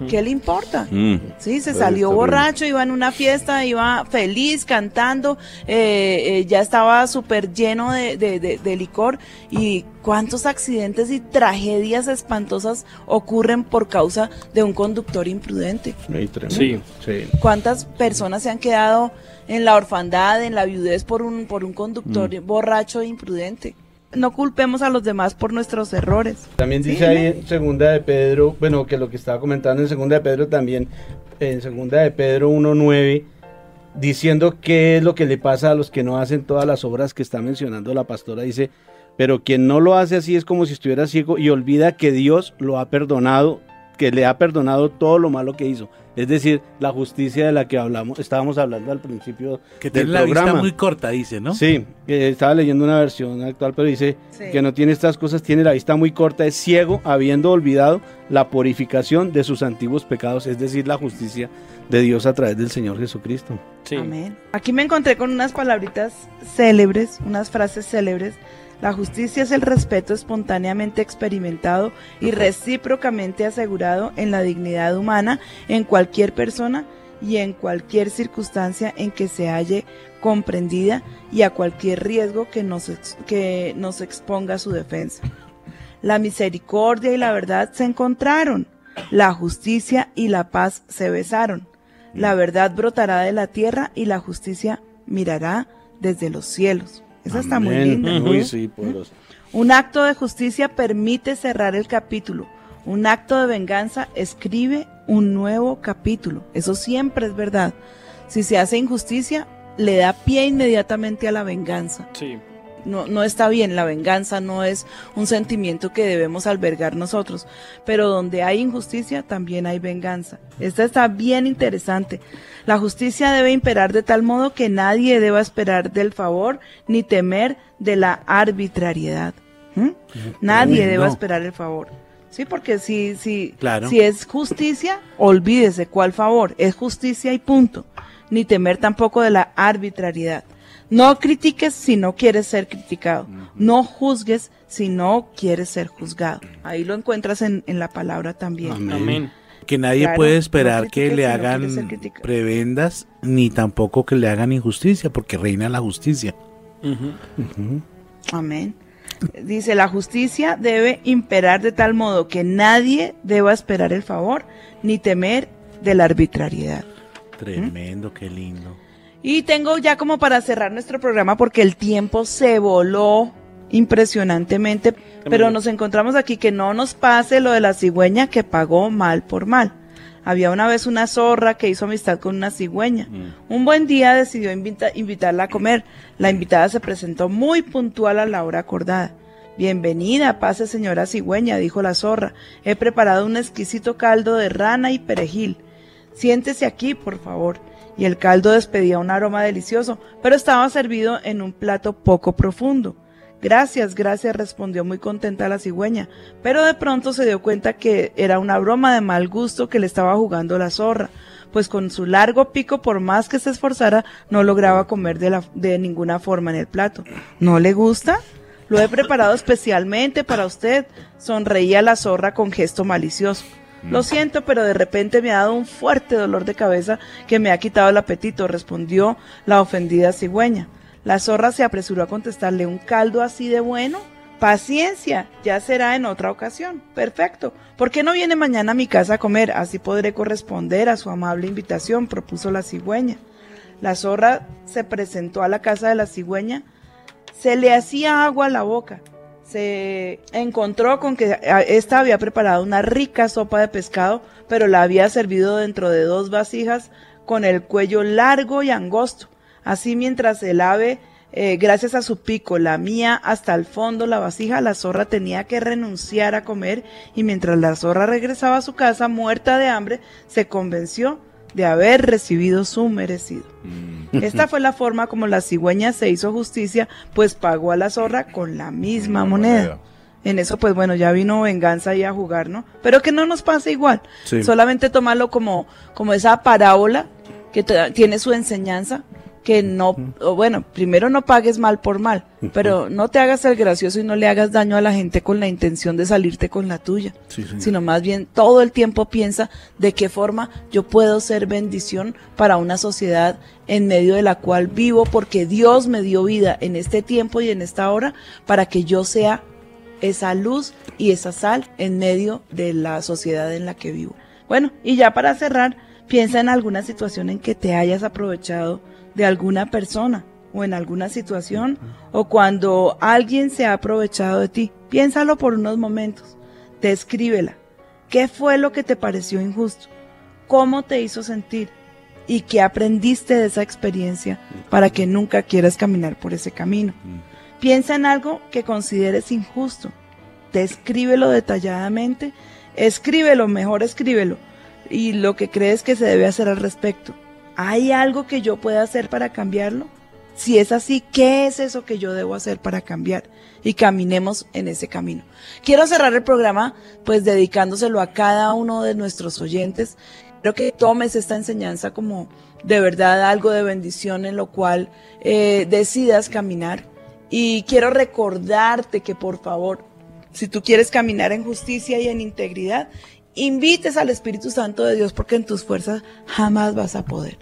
¿Qué le importa? Mm. Sí, se Pues, salió borracho, iba en una fiesta, iba feliz, cantando, eh, eh, ya estaba súper lleno de, de- de- de licor. ¿Y cuántos accidentes y tragedias espantosas ocurren por causa de un conductor imprudente? Sí. sí. ¿Cuántas personas se han quedado en la orfandad, en la viudez por un, por un conductor borracho e imprudente? No culpemos a los demás por nuestros errores. También dice Sí, ahí en segunda de Pedro, bueno, que lo que estaba comentando en segunda de Pedro también, en segunda de Pedro 1.9, diciendo qué es lo que le pasa a los que no hacen todas las obras que está mencionando la pastora, dice, pero quien no lo hace así es como si estuviera ciego y olvida que Dios lo ha perdonado, que le ha perdonado todo lo malo que hizo. Es decir, la justicia de la que hablamos, estábamos hablando al principio Que del tiene la vista programa. muy corta, dice, ¿no? Sí, eh, estaba leyendo una versión actual, pero dice Sí. que no tiene estas cosas, tiene la vista muy corta, es ciego, habiendo olvidado la purificación de sus antiguos pecados, es decir, la justicia de Dios a través del Señor Jesucristo. Sí. Amén. Aquí me encontré con unas palabritas célebres, unas frases célebres. La justicia es el respeto espontáneamente experimentado y recíprocamente asegurado en la dignidad humana en cualquier persona y en cualquier circunstancia en que se halle comprendida y a cualquier riesgo que nos, que nos exponga su defensa. La misericordia y la verdad se encontraron, la justicia y la paz se besaron. La verdad brotará de la tierra y la justicia mirará desde los cielos. Esa está muy linda. Uy, sí, poderoso. Un acto de justicia permite cerrar el capítulo. Un acto de venganza escribe un nuevo capítulo. Eso siempre es verdad. Si se hace injusticia, le da pie inmediatamente a la venganza. Sí. No, no está bien, la venganza no es un sentimiento que debemos albergar nosotros, pero donde hay injusticia también hay venganza. Esta está bien interesante. La justicia debe imperar de tal modo que nadie deba esperar del favor ni temer de la arbitrariedad. ¿Mm? Nadie deba no. esperar el favor. Sí, porque si, si, Claro. si es justicia, olvídese cuál favor, es justicia y punto. Ni temer tampoco de la arbitrariedad. No critiques si no quieres ser criticado. No juzgues si no quieres ser juzgado. Ahí lo encuentras en, en la palabra también. Amén. Amén. Que nadie Claro, puede no esperar que le si hagan prebendas ni tampoco que le hagan injusticia, porque reina la justicia. Amén. Dice, la justicia debe imperar de tal modo que nadie deba esperar el favor ni temer de la arbitrariedad. Tremendo, qué lindo. Y tengo ya como para cerrar nuestro programa porque el tiempo se voló impresionantemente, pero nos encontramos aquí que no nos pase lo de la cigüeña que pagó mal por mal. Había una vez una zorra que hizo amistad con una cigüeña. Un buen día decidió invita- invitarla a comer. La invitada se presentó muy puntual a la hora acordada. Bienvenida, pase señora cigüeña, dijo la zorra. He preparado un exquisito caldo de rana y perejil. Siéntese aquí, por favor. Y el caldo despedía un aroma delicioso, pero estaba servido en un plato poco profundo. Gracias, gracias, respondió muy contenta la cigüeña, pero de pronto se dio cuenta que era una broma de mal gusto que le estaba jugando la zorra, pues con su largo pico, por más que se esforzara, no lograba comer de, la, de ninguna forma en el plato. ¿No le gusta? Lo he preparado especialmente para usted, sonreía la zorra con gesto malicioso. Lo siento, pero de repente me ha dado un fuerte dolor de cabeza que me ha quitado el apetito, respondió la ofendida cigüeña. La zorra se apresuró a contestarle un caldo así de bueno. Paciencia, ya será en otra ocasión. Perfecto. ¿Por qué no viene mañana a mi casa a comer? Así podré corresponder a su amable invitación, propuso la cigüeña. La zorra se presentó a la casa de la cigüeña. Se le hacía agua a la boca. Se encontró con que ésta había preparado una rica sopa de pescado, pero la había servido dentro de dos vasijas con el cuello largo y angosto. Así mientras el ave, eh, gracias a su pico, lamía hasta el fondo la vasija, la zorra tenía que renunciar a comer y mientras la zorra regresaba a su casa muerta de hambre, se convenció de haber recibido su merecido. Esta fue la forma como la cigüeña se hizo justicia, pues pagó a la zorra con la misma moneda. En eso, pues bueno, ya vino venganza ahí a jugar, ¿no? Pero que no nos pase igual. Sí. Solamente tomarlo como, como esa parábola que tiene su enseñanza, que no, o bueno, primero no pagues mal por mal, pero no te hagas el gracioso y no le hagas daño a la gente con la intención de salirte con la tuya, Sí, sino más bien todo el tiempo piensa de qué forma yo puedo ser bendición para una sociedad en medio de la cual vivo, porque Dios me dio vida en este tiempo y en esta hora para que yo sea esa luz y esa sal en medio de la sociedad en la que vivo. Bueno, y ya para cerrar, piensa en alguna situación en que te hayas aprovechado de alguna persona o en alguna situación o cuando alguien se ha aprovechado de ti. Piénsalo por unos momentos. Descríbela. ¿Qué fue lo que te pareció injusto? ¿Cómo te hizo sentir? ¿Y qué aprendiste de esa experiencia para que nunca quieras caminar por ese camino? Piensa en algo que consideres injusto. Descríbelo detalladamente. Escríbelo, mejor escríbelo. y lo que crees que se debe hacer al respecto. ¿Hay algo que yo pueda hacer para cambiarlo? Si es así, ¿qué es eso que yo debo hacer para cambiar? Y caminemos en ese camino. Quiero cerrar el programa pues dedicándoselo a cada uno de nuestros oyentes. Quiero que tomes esta enseñanza como de verdad algo de bendición en lo cual eh, decidas caminar. Y quiero recordarte que por favor, si tú quieres caminar en justicia y en integridad, invites al Espíritu Santo de Dios porque en tus fuerzas jamás vas a poder.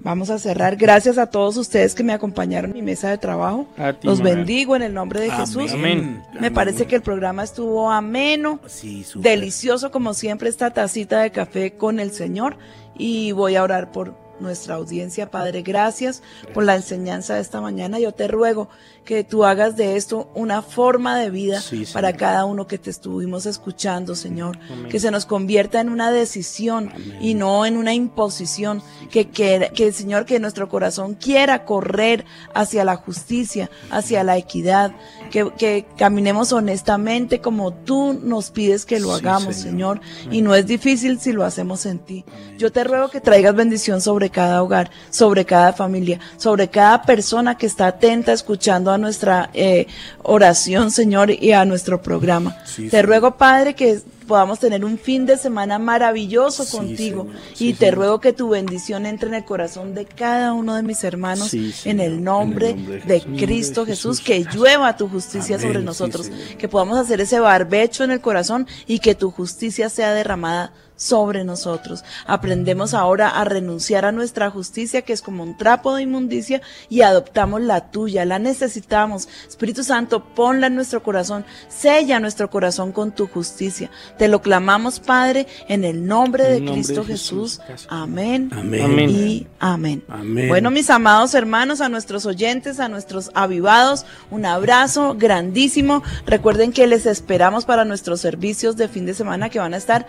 Vamos a cerrar. Gracias a todos ustedes que me acompañaron en mi mesa de trabajo. A ti, Los bendigo en el nombre de Jesús. Amén. Me parece que el programa estuvo ameno, Sí, delicioso como siempre esta tacita de café con el Señor y voy a orar por nuestra audiencia. Padre, gracias, por la enseñanza de esta mañana. Yo te ruego que tú hagas de esto una forma de vida Sí, para cada uno que te estuvimos escuchando, Señor. Que se nos convierta en una decisión y no en una imposición. Que, que, que, Señor, que nuestro corazón quiera correr hacia la justicia, hacia la equidad. Que, que caminemos honestamente como tú nos pides que lo Sí, hagamos, Señor. Señor. Y no es difícil si lo hacemos en ti. Yo te ruego que traigas bendición sobre cada hogar, sobre cada familia, sobre cada persona que está atenta escuchando a nuestra eh, oración, Señor, y a nuestro programa. Sí, te ruego, Padre, que podamos tener un fin de semana maravilloso Sí, contigo. Señor. y te Señor. ruego que tu bendición entre en el corazón de cada uno de mis hermanos Sí, en el nombre, En el nombre de de, Jesús. Cristo de Jesús, Jesús. que llueva tu justicia Amén, sobre nosotros, que podamos hacer ese barbecho en el corazón y que tu justicia sea derramada sobre nosotros. Aprendemos ahora a renunciar a nuestra justicia, que es como un trapo de inmundicia, y adoptamos la tuya, la necesitamos. Espíritu Santo, ponla en nuestro corazón, sella nuestro corazón con tu justicia. Te lo clamamos, Padre, en el nombre de el nombre Cristo de Jesús. Jesús. Amén. Amén. Amén. Y amén. Amén. Bueno, mis amados hermanos, a nuestros oyentes, a nuestros avivados, un abrazo grandísimo. Recuerden que les esperamos para nuestros servicios de fin de semana que van a estar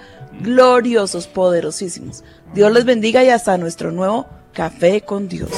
gloriosos, poderosísimos. Dios les bendiga y hasta nuestro nuevo café con Dios.